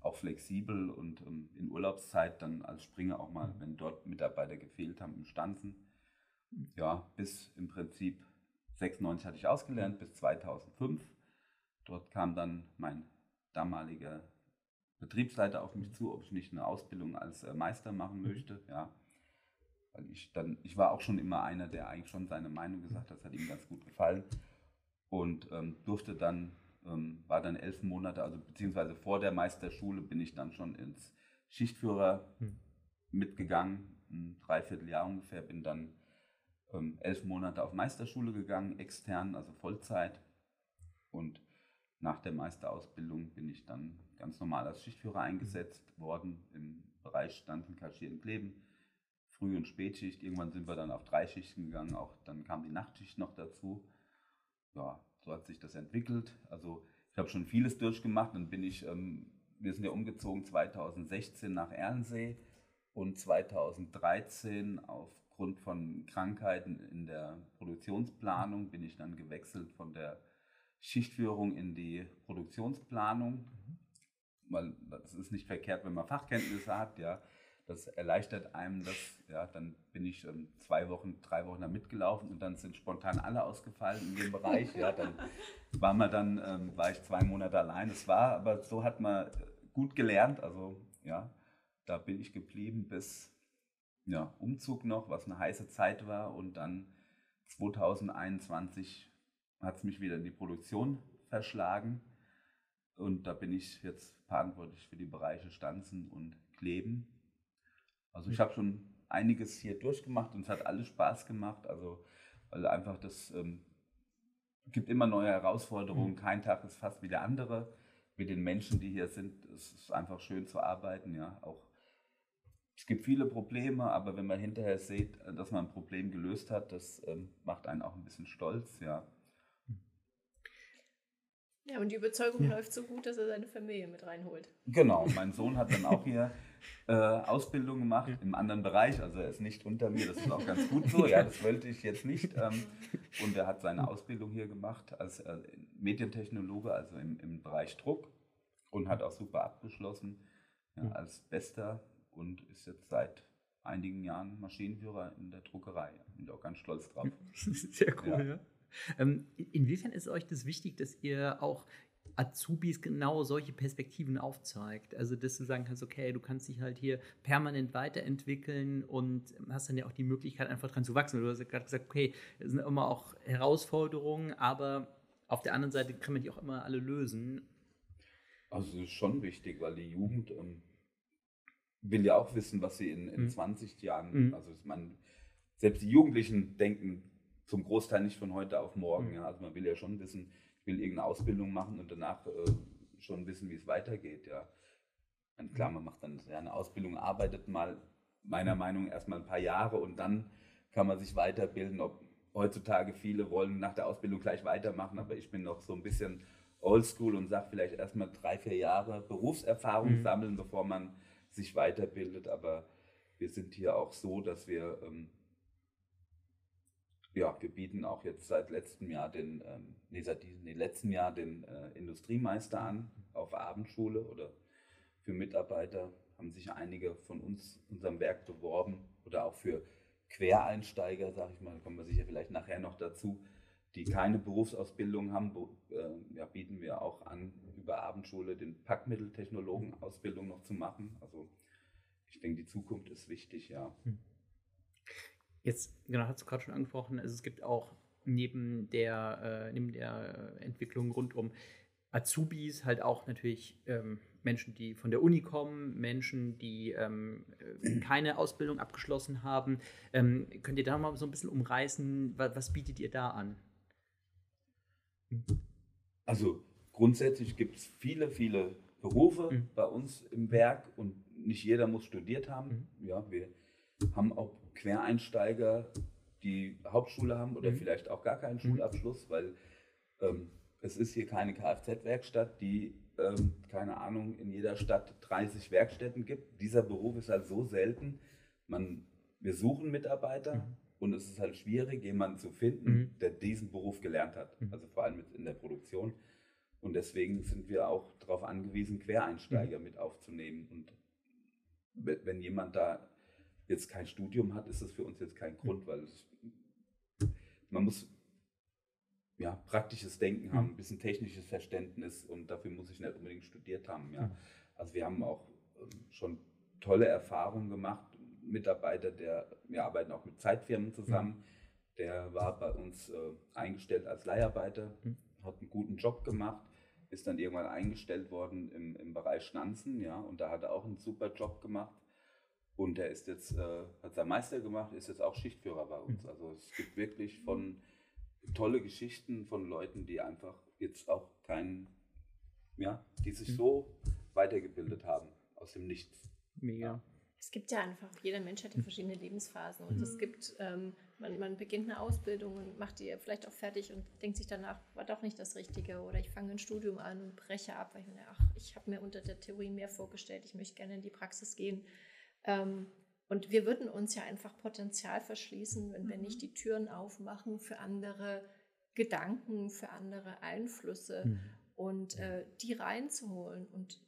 auch flexibel und ähm, in Urlaubszeit dann als Springer auch mal, wenn dort Mitarbeiter gefehlt haben, im Stanzen. Ja, bis im Prinzip 96 hatte ich ausgelernt bis 2005. Dort kam dann mein damaliger Betriebsleiter auf mich zu, ob ich nicht eine Ausbildung als äh, Meister machen mhm. möchte. Ja. Weil ich dann, ich war auch schon immer einer, der eigentlich schon seine Meinung gesagt hat, das hat ihm ganz gut gefallen. Und ähm, durfte dann, ähm, war dann elf Monate, also beziehungsweise vor der Meisterschule bin ich dann schon ins Schichtführer hm. mitgegangen, ein Dreivierteljahr ungefähr, bin dann ähm, elf Monate auf Meisterschule gegangen, extern, also Vollzeit. Und nach der Meisterausbildung bin ich dann ganz normal als Schichtführer eingesetzt worden im Bereich Standen, Kaschieren, Kleben, Früh- und Spätschicht. Irgendwann sind wir dann auf drei Schichten gegangen, auch dann kam die Nachtschicht noch dazu. Ja, so hat sich das entwickelt. Also ich habe schon vieles durchgemacht. Dann bin ich, ähm, wir sind ja umgezogen 2016 nach Erlensee und 2013 auf aufgrund von Krankheiten in der Produktionsplanung bin ich dann gewechselt von der Schichtführung in die Produktionsplanung. Mhm. Weil das ist nicht verkehrt, wenn man Fachkenntnisse hat, ja. Das erleichtert einem das, ja. Dann bin ich ähm, zwei Wochen, drei Wochen da mitgelaufen und dann sind spontan alle ausgefallen in dem Bereich, ja. Dann war man dann, ähm, war ich zwei Monate allein. Es war, aber so hat man gut gelernt, also ja, da bin ich geblieben bis ja, Umzug noch, was eine heiße Zeit war. Und dann 2021 hat es mich wieder in die Produktion verschlagen. Und da bin ich jetzt verantwortlich für die Bereiche Stanzen und Kleben. Also ich habe schon einiges hier durchgemacht und es hat alles Spaß gemacht. Also weil einfach das ähm, gibt immer neue Herausforderungen. Mhm. Kein Tag ist fast wie der andere. Mit den Menschen, die hier sind, es ist einfach schön zu arbeiten. Ja, auch es gibt viele Probleme, aber wenn man hinterher sieht, dass man ein Problem gelöst hat, das ähm, macht einen auch ein bisschen stolz, ja. Ja, und die Überzeugung ja. läuft so gut, dass er seine Familie mit reinholt. Genau, mein Sohn hat dann auch hier äh, Ausbildung gemacht ja. im anderen Bereich, also er ist nicht unter mir, das ist auch ganz gut so, ja, das wollte ich jetzt nicht. Ähm, und er hat seine Ausbildung hier gemacht als äh, Medientechnologe, also im, im Bereich Druck und hat auch super abgeschlossen ja, als bester und ist jetzt seit einigen Jahren Maschinenführer in der Druckerei. Bin auch ganz stolz drauf. Sehr cool, ja. ja. Ähm, inwiefern ist euch das wichtig, dass ihr auch Azubis genau solche Perspektiven aufzeigt. Also, dass du sagen kannst, okay, du kannst dich halt hier permanent weiterentwickeln und hast dann ja auch die Möglichkeit, einfach dran zu wachsen. Du hast ja gerade gesagt, okay, es sind immer auch Herausforderungen, aber auf der anderen Seite kann man die auch immer alle lösen. Also, das ist schon wichtig, weil die Jugend ähm, will ja auch wissen, was sie in, in mhm. 20 Jahren, mhm. also man, selbst die Jugendlichen denken zum Großteil nicht von heute auf morgen. Mhm. Ja. Also man will ja schon wissen, ich will irgendeine Ausbildung machen und danach äh, schon wissen, wie es weitergeht. Ja. Und klar, man macht dann ja, eine Ausbildung, arbeitet mal meiner mhm. Meinung nach erstmal ein paar Jahre und dann kann man sich weiterbilden. Ob heutzutage viele wollen nach der Ausbildung gleich weitermachen, aber ich bin noch so ein bisschen oldschool und sage vielleicht erstmal drei, vier Jahre Berufserfahrung mhm. sammeln, bevor man sich weiterbildet, aber wir sind hier auch so, dass wir, ähm, ja, wir bieten auch jetzt seit letztem Jahr den, ähm, nee, seit diesem, nee, letzten Jahr den äh, Industriemeister an auf Abendschule oder für Mitarbeiter. Haben sich einige von uns, unserem Werk beworben oder auch für Quereinsteiger, sage ich mal, kommen wir sicher vielleicht nachher noch dazu, die keine Berufsausbildung haben, äh, ja, bieten wir auch an, über Abendschule den Packmitteltechnologen-Ausbildung noch zu machen. Also ich denke, die Zukunft ist wichtig, ja. Hm. Jetzt, genau, hast du gerade schon angesprochen, also es gibt auch neben der, äh, neben der Entwicklung rund um Azubis halt auch natürlich ähm, Menschen, die von der Uni kommen, Menschen, die ähm, äh, keine Ausbildung abgeschlossen haben. Ähm, könnt ihr da mal so ein bisschen umreißen, was, was bietet ihr da an? Also grundsätzlich gibt es viele, viele Berufe mhm. bei uns im Werk und nicht jeder muss studiert haben. Mhm. Ja, wir haben auch Quereinsteiger, die Hauptschule haben oder mhm. vielleicht auch gar keinen mhm. Schulabschluss, weil ähm, es ist hier keine Kfz-Werkstatt, die, ähm, keine Ahnung, in jeder Stadt 30 Werkstätten gibt. Dieser Beruf ist halt so selten. Man, wir suchen Mitarbeiter mhm. und es ist halt schwierig, jemanden zu finden, mhm. der diesen Beruf gelernt hat. Also vor allem in der Produktion. Und deswegen sind wir auch darauf angewiesen, Quereinsteiger mhm. mit aufzunehmen. Und wenn jemand da jetzt kein Studium hat, ist das für uns jetzt kein Grund, weil es, man muss ja, praktisches Denken haben, ein bisschen technisches Verständnis und dafür muss ich nicht unbedingt studiert haben. Ja. Also wir haben auch ähm, schon tolle Erfahrungen gemacht. Mitarbeiter, der, wir arbeiten auch mit Zeitfirmen zusammen, der war bei uns äh, eingestellt als Leiharbeiter, hat einen guten Job gemacht, ist dann irgendwann eingestellt worden im, im Bereich Schnanzen, ja, und da hat er auch einen super Job gemacht. Und er ist jetzt, äh, hat sein Meister gemacht, ist jetzt auch Schichtführer bei uns. Also es gibt wirklich von tolle Geschichten von Leuten, die einfach jetzt auch keinen, ja, die sich mhm. so weitergebildet haben aus dem Nichts. Mega. Es gibt ja einfach, jeder Mensch hat ja verschiedene Lebensphasen und mhm. es gibt, ähm, man, man, beginnt eine Ausbildung und macht die vielleicht auch fertig und denkt sich danach, war doch nicht das Richtige oder ich fange ein Studium an und breche ab, weil ich mir, ach, ich habe mir unter der Theorie mehr vorgestellt, ich möchte gerne in die Praxis gehen. Ähm, und wir würden uns ja einfach Potenzial verschließen, wenn wir nicht mhm. die Türen aufmachen für andere Gedanken, für andere Einflüsse mhm. und äh, die reinzuholen und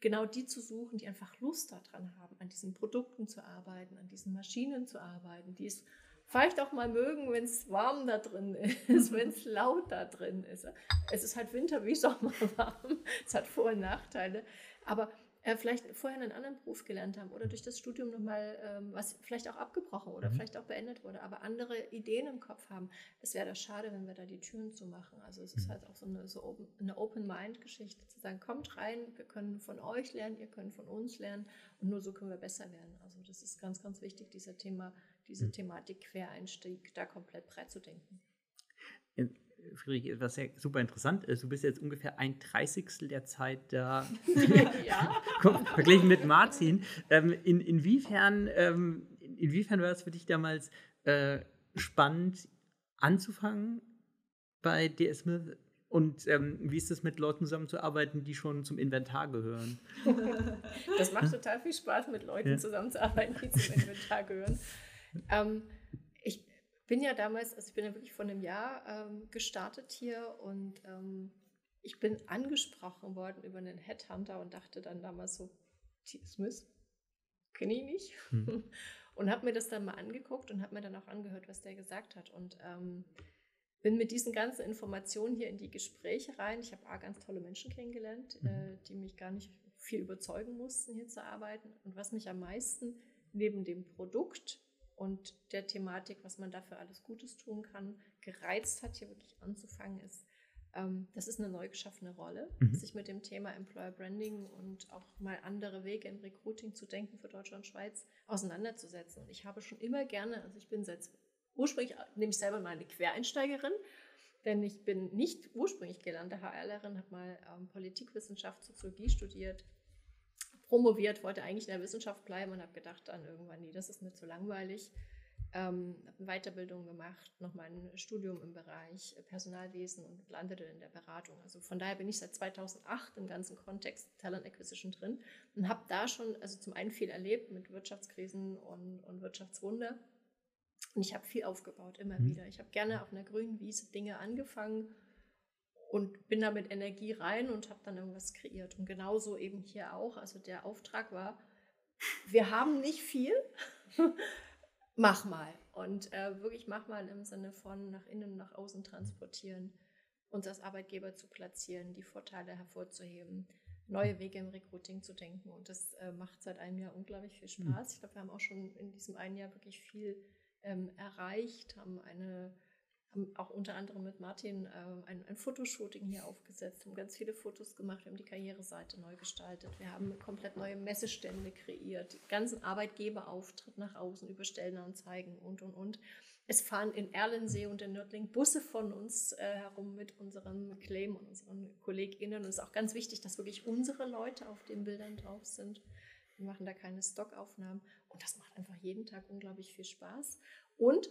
genau die zu suchen, die einfach Lust daran haben, an diesen Produkten zu arbeiten, an diesen Maschinen zu arbeiten, die es vielleicht auch mal mögen, wenn es warm da drin ist, wenn es laut da drin ist. Es ist halt Winter wie Sommer warm, es hat Vor- und Nachteile, aber äh, vielleicht vorher einen anderen Beruf gelernt haben oder durch das Studium nochmal, ähm, was vielleicht auch abgebrochen oder mhm. vielleicht auch beendet wurde, aber andere Ideen im Kopf haben. Es wäre da schade, wenn wir da die Türen zu machen. Also es ist mhm. halt auch so eine, so open, eine Open-Mind-Geschichte, zu sagen, kommt rein, wir können von euch lernen, ihr könnt von uns lernen und nur so können wir besser werden. Also das ist ganz, ganz wichtig, dieser Thema, diese mhm. Thematik Quereinstieg da komplett breit zu denken. Friedrich, was ja super interessant ist, du bist jetzt ungefähr ein Dreißigstel der Zeit da ja. verglichen mit Martin. Ähm, in, inwiefern, ähm, inwiefern war es für dich damals äh, spannend anzufangen bei DS Smith und ähm, wie ist es mit Leuten zusammenzuarbeiten, die schon zum Inventar gehören? Das macht total viel Spaß, mit Leuten ja. zusammenzuarbeiten, die zum Inventar gehören. Ähm, bin ja damals, also ich bin ja wirklich vor einem Jahr ähm, gestartet hier und ähm, ich bin angesprochen worden über einen Headhunter und dachte dann damals so, T. Smith, kenne ich nicht. Hm. Und habe mir das dann mal angeguckt und habe mir dann auch angehört, was der gesagt hat. Und ähm, bin mit diesen ganzen Informationen hier in die Gespräche rein. Ich habe ganz tolle Menschen kennengelernt, mhm. äh, die mich gar nicht viel überzeugen mussten, hier zu arbeiten. Und was mich am meisten neben dem Produkt und der Thematik, was man dafür alles Gutes tun kann, gereizt hat, hier wirklich anzufangen, ist, ähm, das ist eine neu geschaffene Rolle, mhm. sich mit dem Thema Employer Branding und auch mal andere Wege im Recruiting zu denken für Deutschland und Schweiz auseinanderzusetzen. Und ich habe schon immer gerne, also ich bin seit ursprünglich, nehme ich selber mal eine Quereinsteigerin, denn ich bin nicht ursprünglich gelernte HRlerin, habe mal ähm, Politikwissenschaft, Soziologie studiert, promoviert, wollte eigentlich in der Wissenschaft bleiben und habe gedacht dann irgendwann, nee, das ist mir zu langweilig. Ähm, habe eine Weiterbildung gemacht, nochmal ein Studium im Bereich Personalwesen und landete in der Beratung. Also von daher bin ich seit 2008 im ganzen Kontext Talent Acquisition drin und habe da schon also zum einen viel erlebt mit Wirtschaftskrisen und, und Wirtschaftswunder. Und ich habe viel aufgebaut, immer mhm. wieder. Ich habe gerne auf einer grünen Wiese Dinge angefangen und bin da mit Energie rein und habe dann irgendwas kreiert. Und genauso eben hier auch. Also der Auftrag war, wir haben nicht viel, mach mal. Und äh, wirklich mach mal im Sinne von nach innen, nach außen transportieren, uns als Arbeitgeber zu platzieren, die Vorteile hervorzuheben, neue Wege im Recruiting zu denken. Und das äh, macht seit einem Jahr unglaublich viel Spaß. Ich glaube, wir haben auch schon in diesem einen Jahr wirklich viel ähm, erreicht, haben eine haben auch unter anderem mit Martin äh, ein, ein Fotoshooting hier aufgesetzt, haben ganz viele Fotos gemacht, wir haben die Karriereseite neu gestaltet, wir haben komplett neue Messestände kreiert, den ganzen Arbeitgeberauftritt nach außen über Stellenanzeigen und und und. Es fahren in Erlensee und in Nördling Busse von uns äh, herum mit unserem Claim und unseren KollegInnen. Und es ist auch ganz wichtig, dass wirklich unsere Leute auf den Bildern drauf sind. Wir machen da keine Stockaufnahmen. Und das macht einfach jeden Tag unglaublich viel Spaß. Und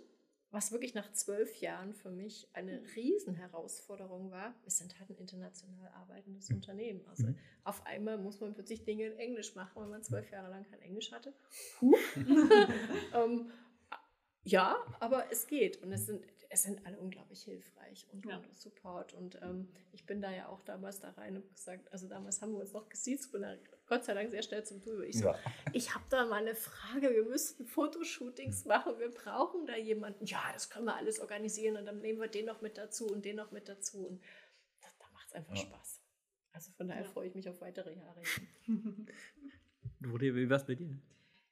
was wirklich nach zwölf Jahren für mich eine Riesenherausforderung war, wir sind halt ein international arbeitendes mhm. Unternehmen. Also mhm. auf einmal muss man plötzlich Dinge in Englisch machen, wenn man zwölf Jahre lang kein Englisch hatte. Ähm, ja, aber es geht und es sind, es sind alle unglaublich hilfreich und, ja. und Support. Und ähm, ich bin da ja auch damals da rein und gesagt, also damals haben wir uns noch gesiezt, Gott sei Dank sehr schnell zum Du. Ich, so, ja. ich habe da mal eine Frage, wir müssten Fotoshootings machen, wir brauchen da jemanden. Ja, das können wir alles organisieren und dann nehmen wir den noch mit dazu und den noch mit dazu. Und da, da macht es einfach ja. Spaß. Also von daher freue ich mich auf weitere Jahre. Wie war es bei dir?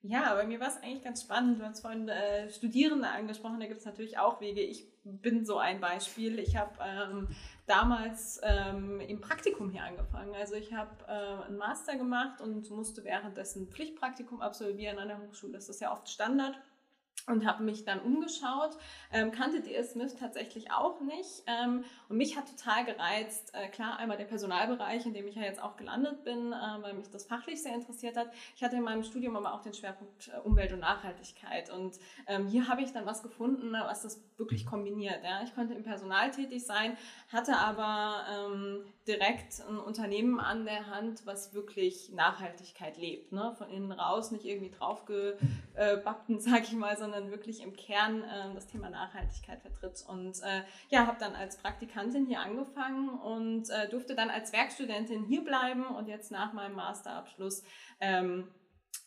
Ja, bei mir war es eigentlich ganz spannend. Du hast vorhin äh, Studierende angesprochen, da gibt es natürlich auch Wege. Ich bin so ein Beispiel. Ich habe ähm, damals ähm, im Praktikum hier angefangen. Also ich habe äh, einen Master gemacht und musste währenddessen Pflichtpraktikum absolvieren an der Hochschule. Das ist ja oft Standard und habe mich dann umgeschaut, ähm, kannte DS Smith tatsächlich auch nicht ähm, und mich hat total gereizt, äh, klar einmal der Personalbereich, in dem ich ja jetzt auch gelandet bin, äh, weil mich das fachlich sehr interessiert hat. Ich hatte in meinem Studium aber auch den Schwerpunkt äh, Umwelt und Nachhaltigkeit und ähm, hier habe ich dann was gefunden, ne, was das wirklich kombiniert. Ja. Ich konnte im Personal tätig sein, hatte aber ähm, direkt ein Unternehmen an der Hand, was wirklich Nachhaltigkeit lebt, ne? von innen raus, nicht irgendwie draufgebappten, sag ich mal, sondern sondern wirklich im Kern äh, das Thema Nachhaltigkeit vertritt. Und äh, ja, habe dann als Praktikantin hier angefangen und äh, durfte dann als Werkstudentin hier bleiben und jetzt nach meinem Masterabschluss ähm,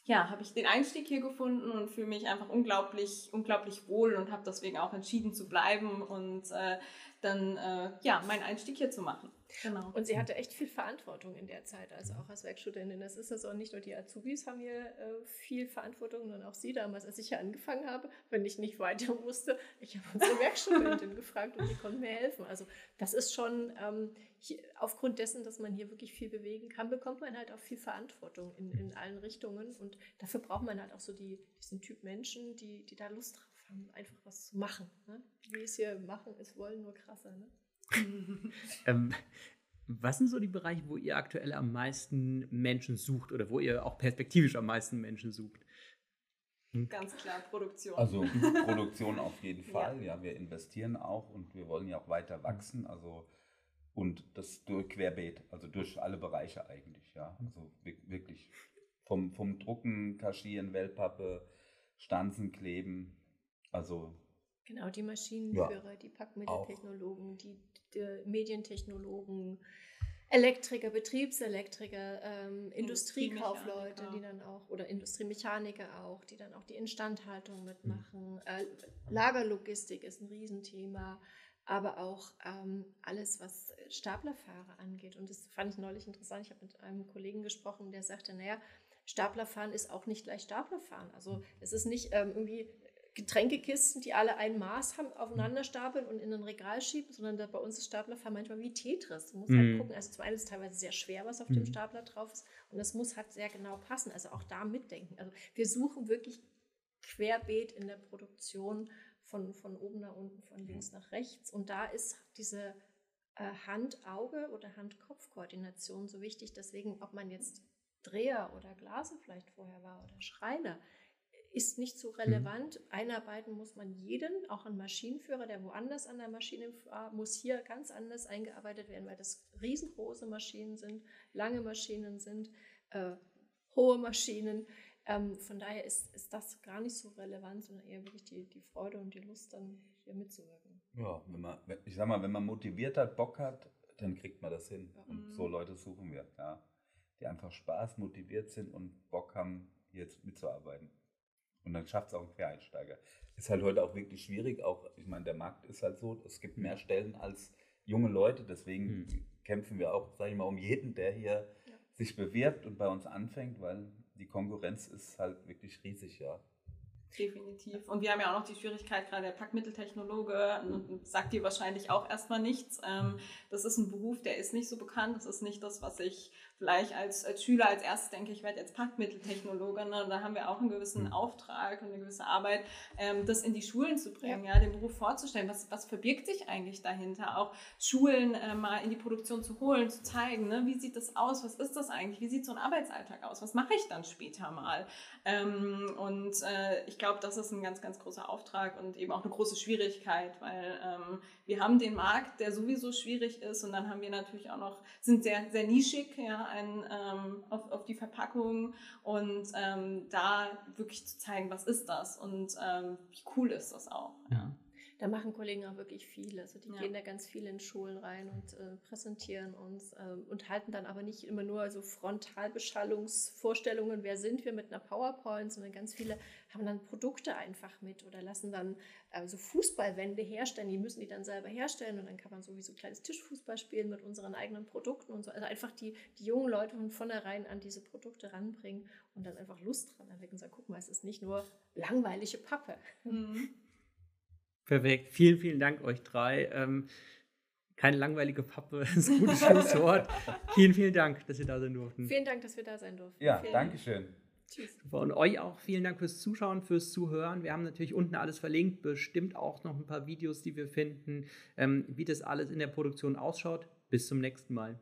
ja, habe ich den Einstieg hier gefunden und fühle mich einfach unglaublich, unglaublich wohl und habe deswegen auch entschieden zu bleiben und äh, dann äh, ja meinen Einstieg hier zu machen. Genau. Und sie hatte echt viel Verantwortung in der Zeit, also auch als Werkstudentin. Das ist es auch nicht nur die Azubis haben hier äh, viel Verantwortung, sondern auch sie damals, als ich hier angefangen habe, wenn ich nicht weiter wusste, ich habe unsere Werkstudentin gefragt und die konnten mir helfen. Also das ist schon, ähm, hier, aufgrund dessen, dass man hier wirklich viel bewegen kann, bekommt man halt auch viel Verantwortung in, in allen Richtungen. Und dafür braucht man halt auch so die, diesen Typ Menschen, die, die da Lust drauf haben, einfach was zu machen. Ne? Wie es hier machen, es wollen nur krasser. Ne? ähm, was sind so die Bereiche, wo ihr aktuell am meisten Menschen sucht oder wo ihr auch perspektivisch am meisten Menschen sucht? Hm? Ganz klar, Produktion. Also Produktion auf jeden Fall. Ja. ja, wir investieren auch und wir wollen ja auch weiter wachsen. Also und das durch querbeet, also durch alle Bereiche eigentlich. Ja, also wirklich vom, vom Drucken, Kaschieren, Wellpappe, Stanzen, Kleben. Also Genau, die Maschinenführer, ja, die Packmitteltechnologen, die, die, Medientechnologen, Elektriker, Betriebselektriker, ähm, Industriekaufleute, die dann auch, oder Industriemechaniker auch, die dann auch die Instandhaltung mitmachen. Mhm. Äh, Lagerlogistik ist ein Riesenthema, aber auch ähm, alles, was Staplerfahrer angeht. Und das fand ich neulich interessant. Ich habe mit einem Kollegen gesprochen, der sagte, naja, Staplerfahren ist auch nicht gleich Staplerfahren. Also es ist nicht ähm, irgendwie Getränkekisten, die alle ein Maß haben, aufeinander stapeln und in ein Regal schieben, sondern da bei uns ist Staplerfahren manchmal wie Tetris. Du musst halt mhm. halt gucken, also zum einen ist es teilweise sehr schwer, was auf mhm. dem Stapler drauf ist und das muss halt sehr genau passen, also auch da mitdenken. Also wir suchen wirklich querbeet in der Produktion von, von oben nach unten, von links nach rechts und da ist diese äh, Hand-Auge- oder Hand-Kopf-Koordination so wichtig, deswegen, ob man jetzt Dreher oder Glaser vielleicht vorher war oder Schreiner, ist nicht so relevant. Mhm. Einarbeiten muss man jeden, auch ein Maschinenführer, der woanders an der Maschine war, muss hier ganz anders eingearbeitet werden, weil das riesengroße Maschinen sind, lange Maschinen sind, äh, hohe Maschinen. Ähm, von daher ist, ist das gar nicht so relevant, sondern eher wirklich die, die Freude und die Lust, dann hier mitzuwirken. Ja, wenn man, ich sag mal, wenn man motiviert hat, Bock hat, dann kriegt man das hin. Ja. Und so Leute suchen wir, ja. Die einfach Spaß, motiviert sind und Bock haben, jetzt mitzuarbeiten. Und dann schafft es auch ein Quereinsteiger. Ist halt heute auch wirklich schwierig. Auch, ich meine, der Markt ist halt so, es gibt mehr Stellen als junge Leute. Deswegen mhm. kämpfen wir auch, sage ich mal, um jeden, der hier ja. sich bewirbt und bei uns anfängt, weil die Konkurrenz ist halt wirklich riesig, ja. Definitiv. Und wir haben ja auch noch die Schwierigkeit, gerade der Packmitteltechnologe, sagt dir wahrscheinlich auch erstmal nichts. Ähm, das ist ein Beruf, der ist nicht so bekannt. Das ist nicht das, was ich vielleicht als, als Schüler als erstes denke, ich werde jetzt Packmitteltechnologe. Ne? Da haben wir auch einen gewissen mhm. Auftrag und eine gewisse Arbeit, ähm, das in die Schulen zu bringen, ja. ja, den Beruf vorzustellen. Was, was verbirgt sich eigentlich dahinter? Auch Schulen äh, mal in die Produktion zu holen, zu zeigen, ne? wie sieht das aus? Was ist das eigentlich? Wie sieht so ein Arbeitsalltag aus? Was mache ich dann später mal? Ähm, und äh, ich glaube, das ist ein ganz, ganz großer Auftrag und eben auch eine große Schwierigkeit, weil ähm, wir haben den Markt, der sowieso schwierig ist und dann haben wir natürlich auch noch, sind sehr, sehr nischig, ja, ein, ähm, auf, auf die Verpackung und ähm, da wirklich zu zeigen, was ist das und ähm, wie cool ist das auch. Ja. Da machen Kollegen auch wirklich viel. Also die ja. gehen da ganz viel in Schulen rein und äh, präsentieren uns äh, und halten dann aber nicht immer nur so Frontalbeschallungsvorstellungen, wer sind wir mit einer PowerPoint, sondern ganz viele haben dann Produkte einfach mit oder lassen dann äh, so Fußballwände herstellen. Die müssen die dann selber herstellen und dann kann man sowieso kleines Tischfußball spielen mit unseren eigenen Produkten und so. Also einfach die, die jungen Leute von vornherein an diese Produkte ranbringen und dann einfach Lust dran erwecken und sagen, guck mal, es ist nicht nur langweilige Pappe. Mhm. Perfekt. Vielen, vielen Dank euch drei. Ähm, keine langweilige Pappe, das ist ein gutes Schlusswort. vielen, vielen Dank, dass ihr da sein durften. Vielen Dank, dass wir da sein durften. Ja, vielen danke schön. Tschüss. Und euch auch vielen Dank fürs Zuschauen, fürs Zuhören. Wir haben natürlich unten alles verlinkt, bestimmt auch noch ein paar Videos, die wir finden, ähm, wie das alles in der Produktion ausschaut. Bis zum nächsten Mal.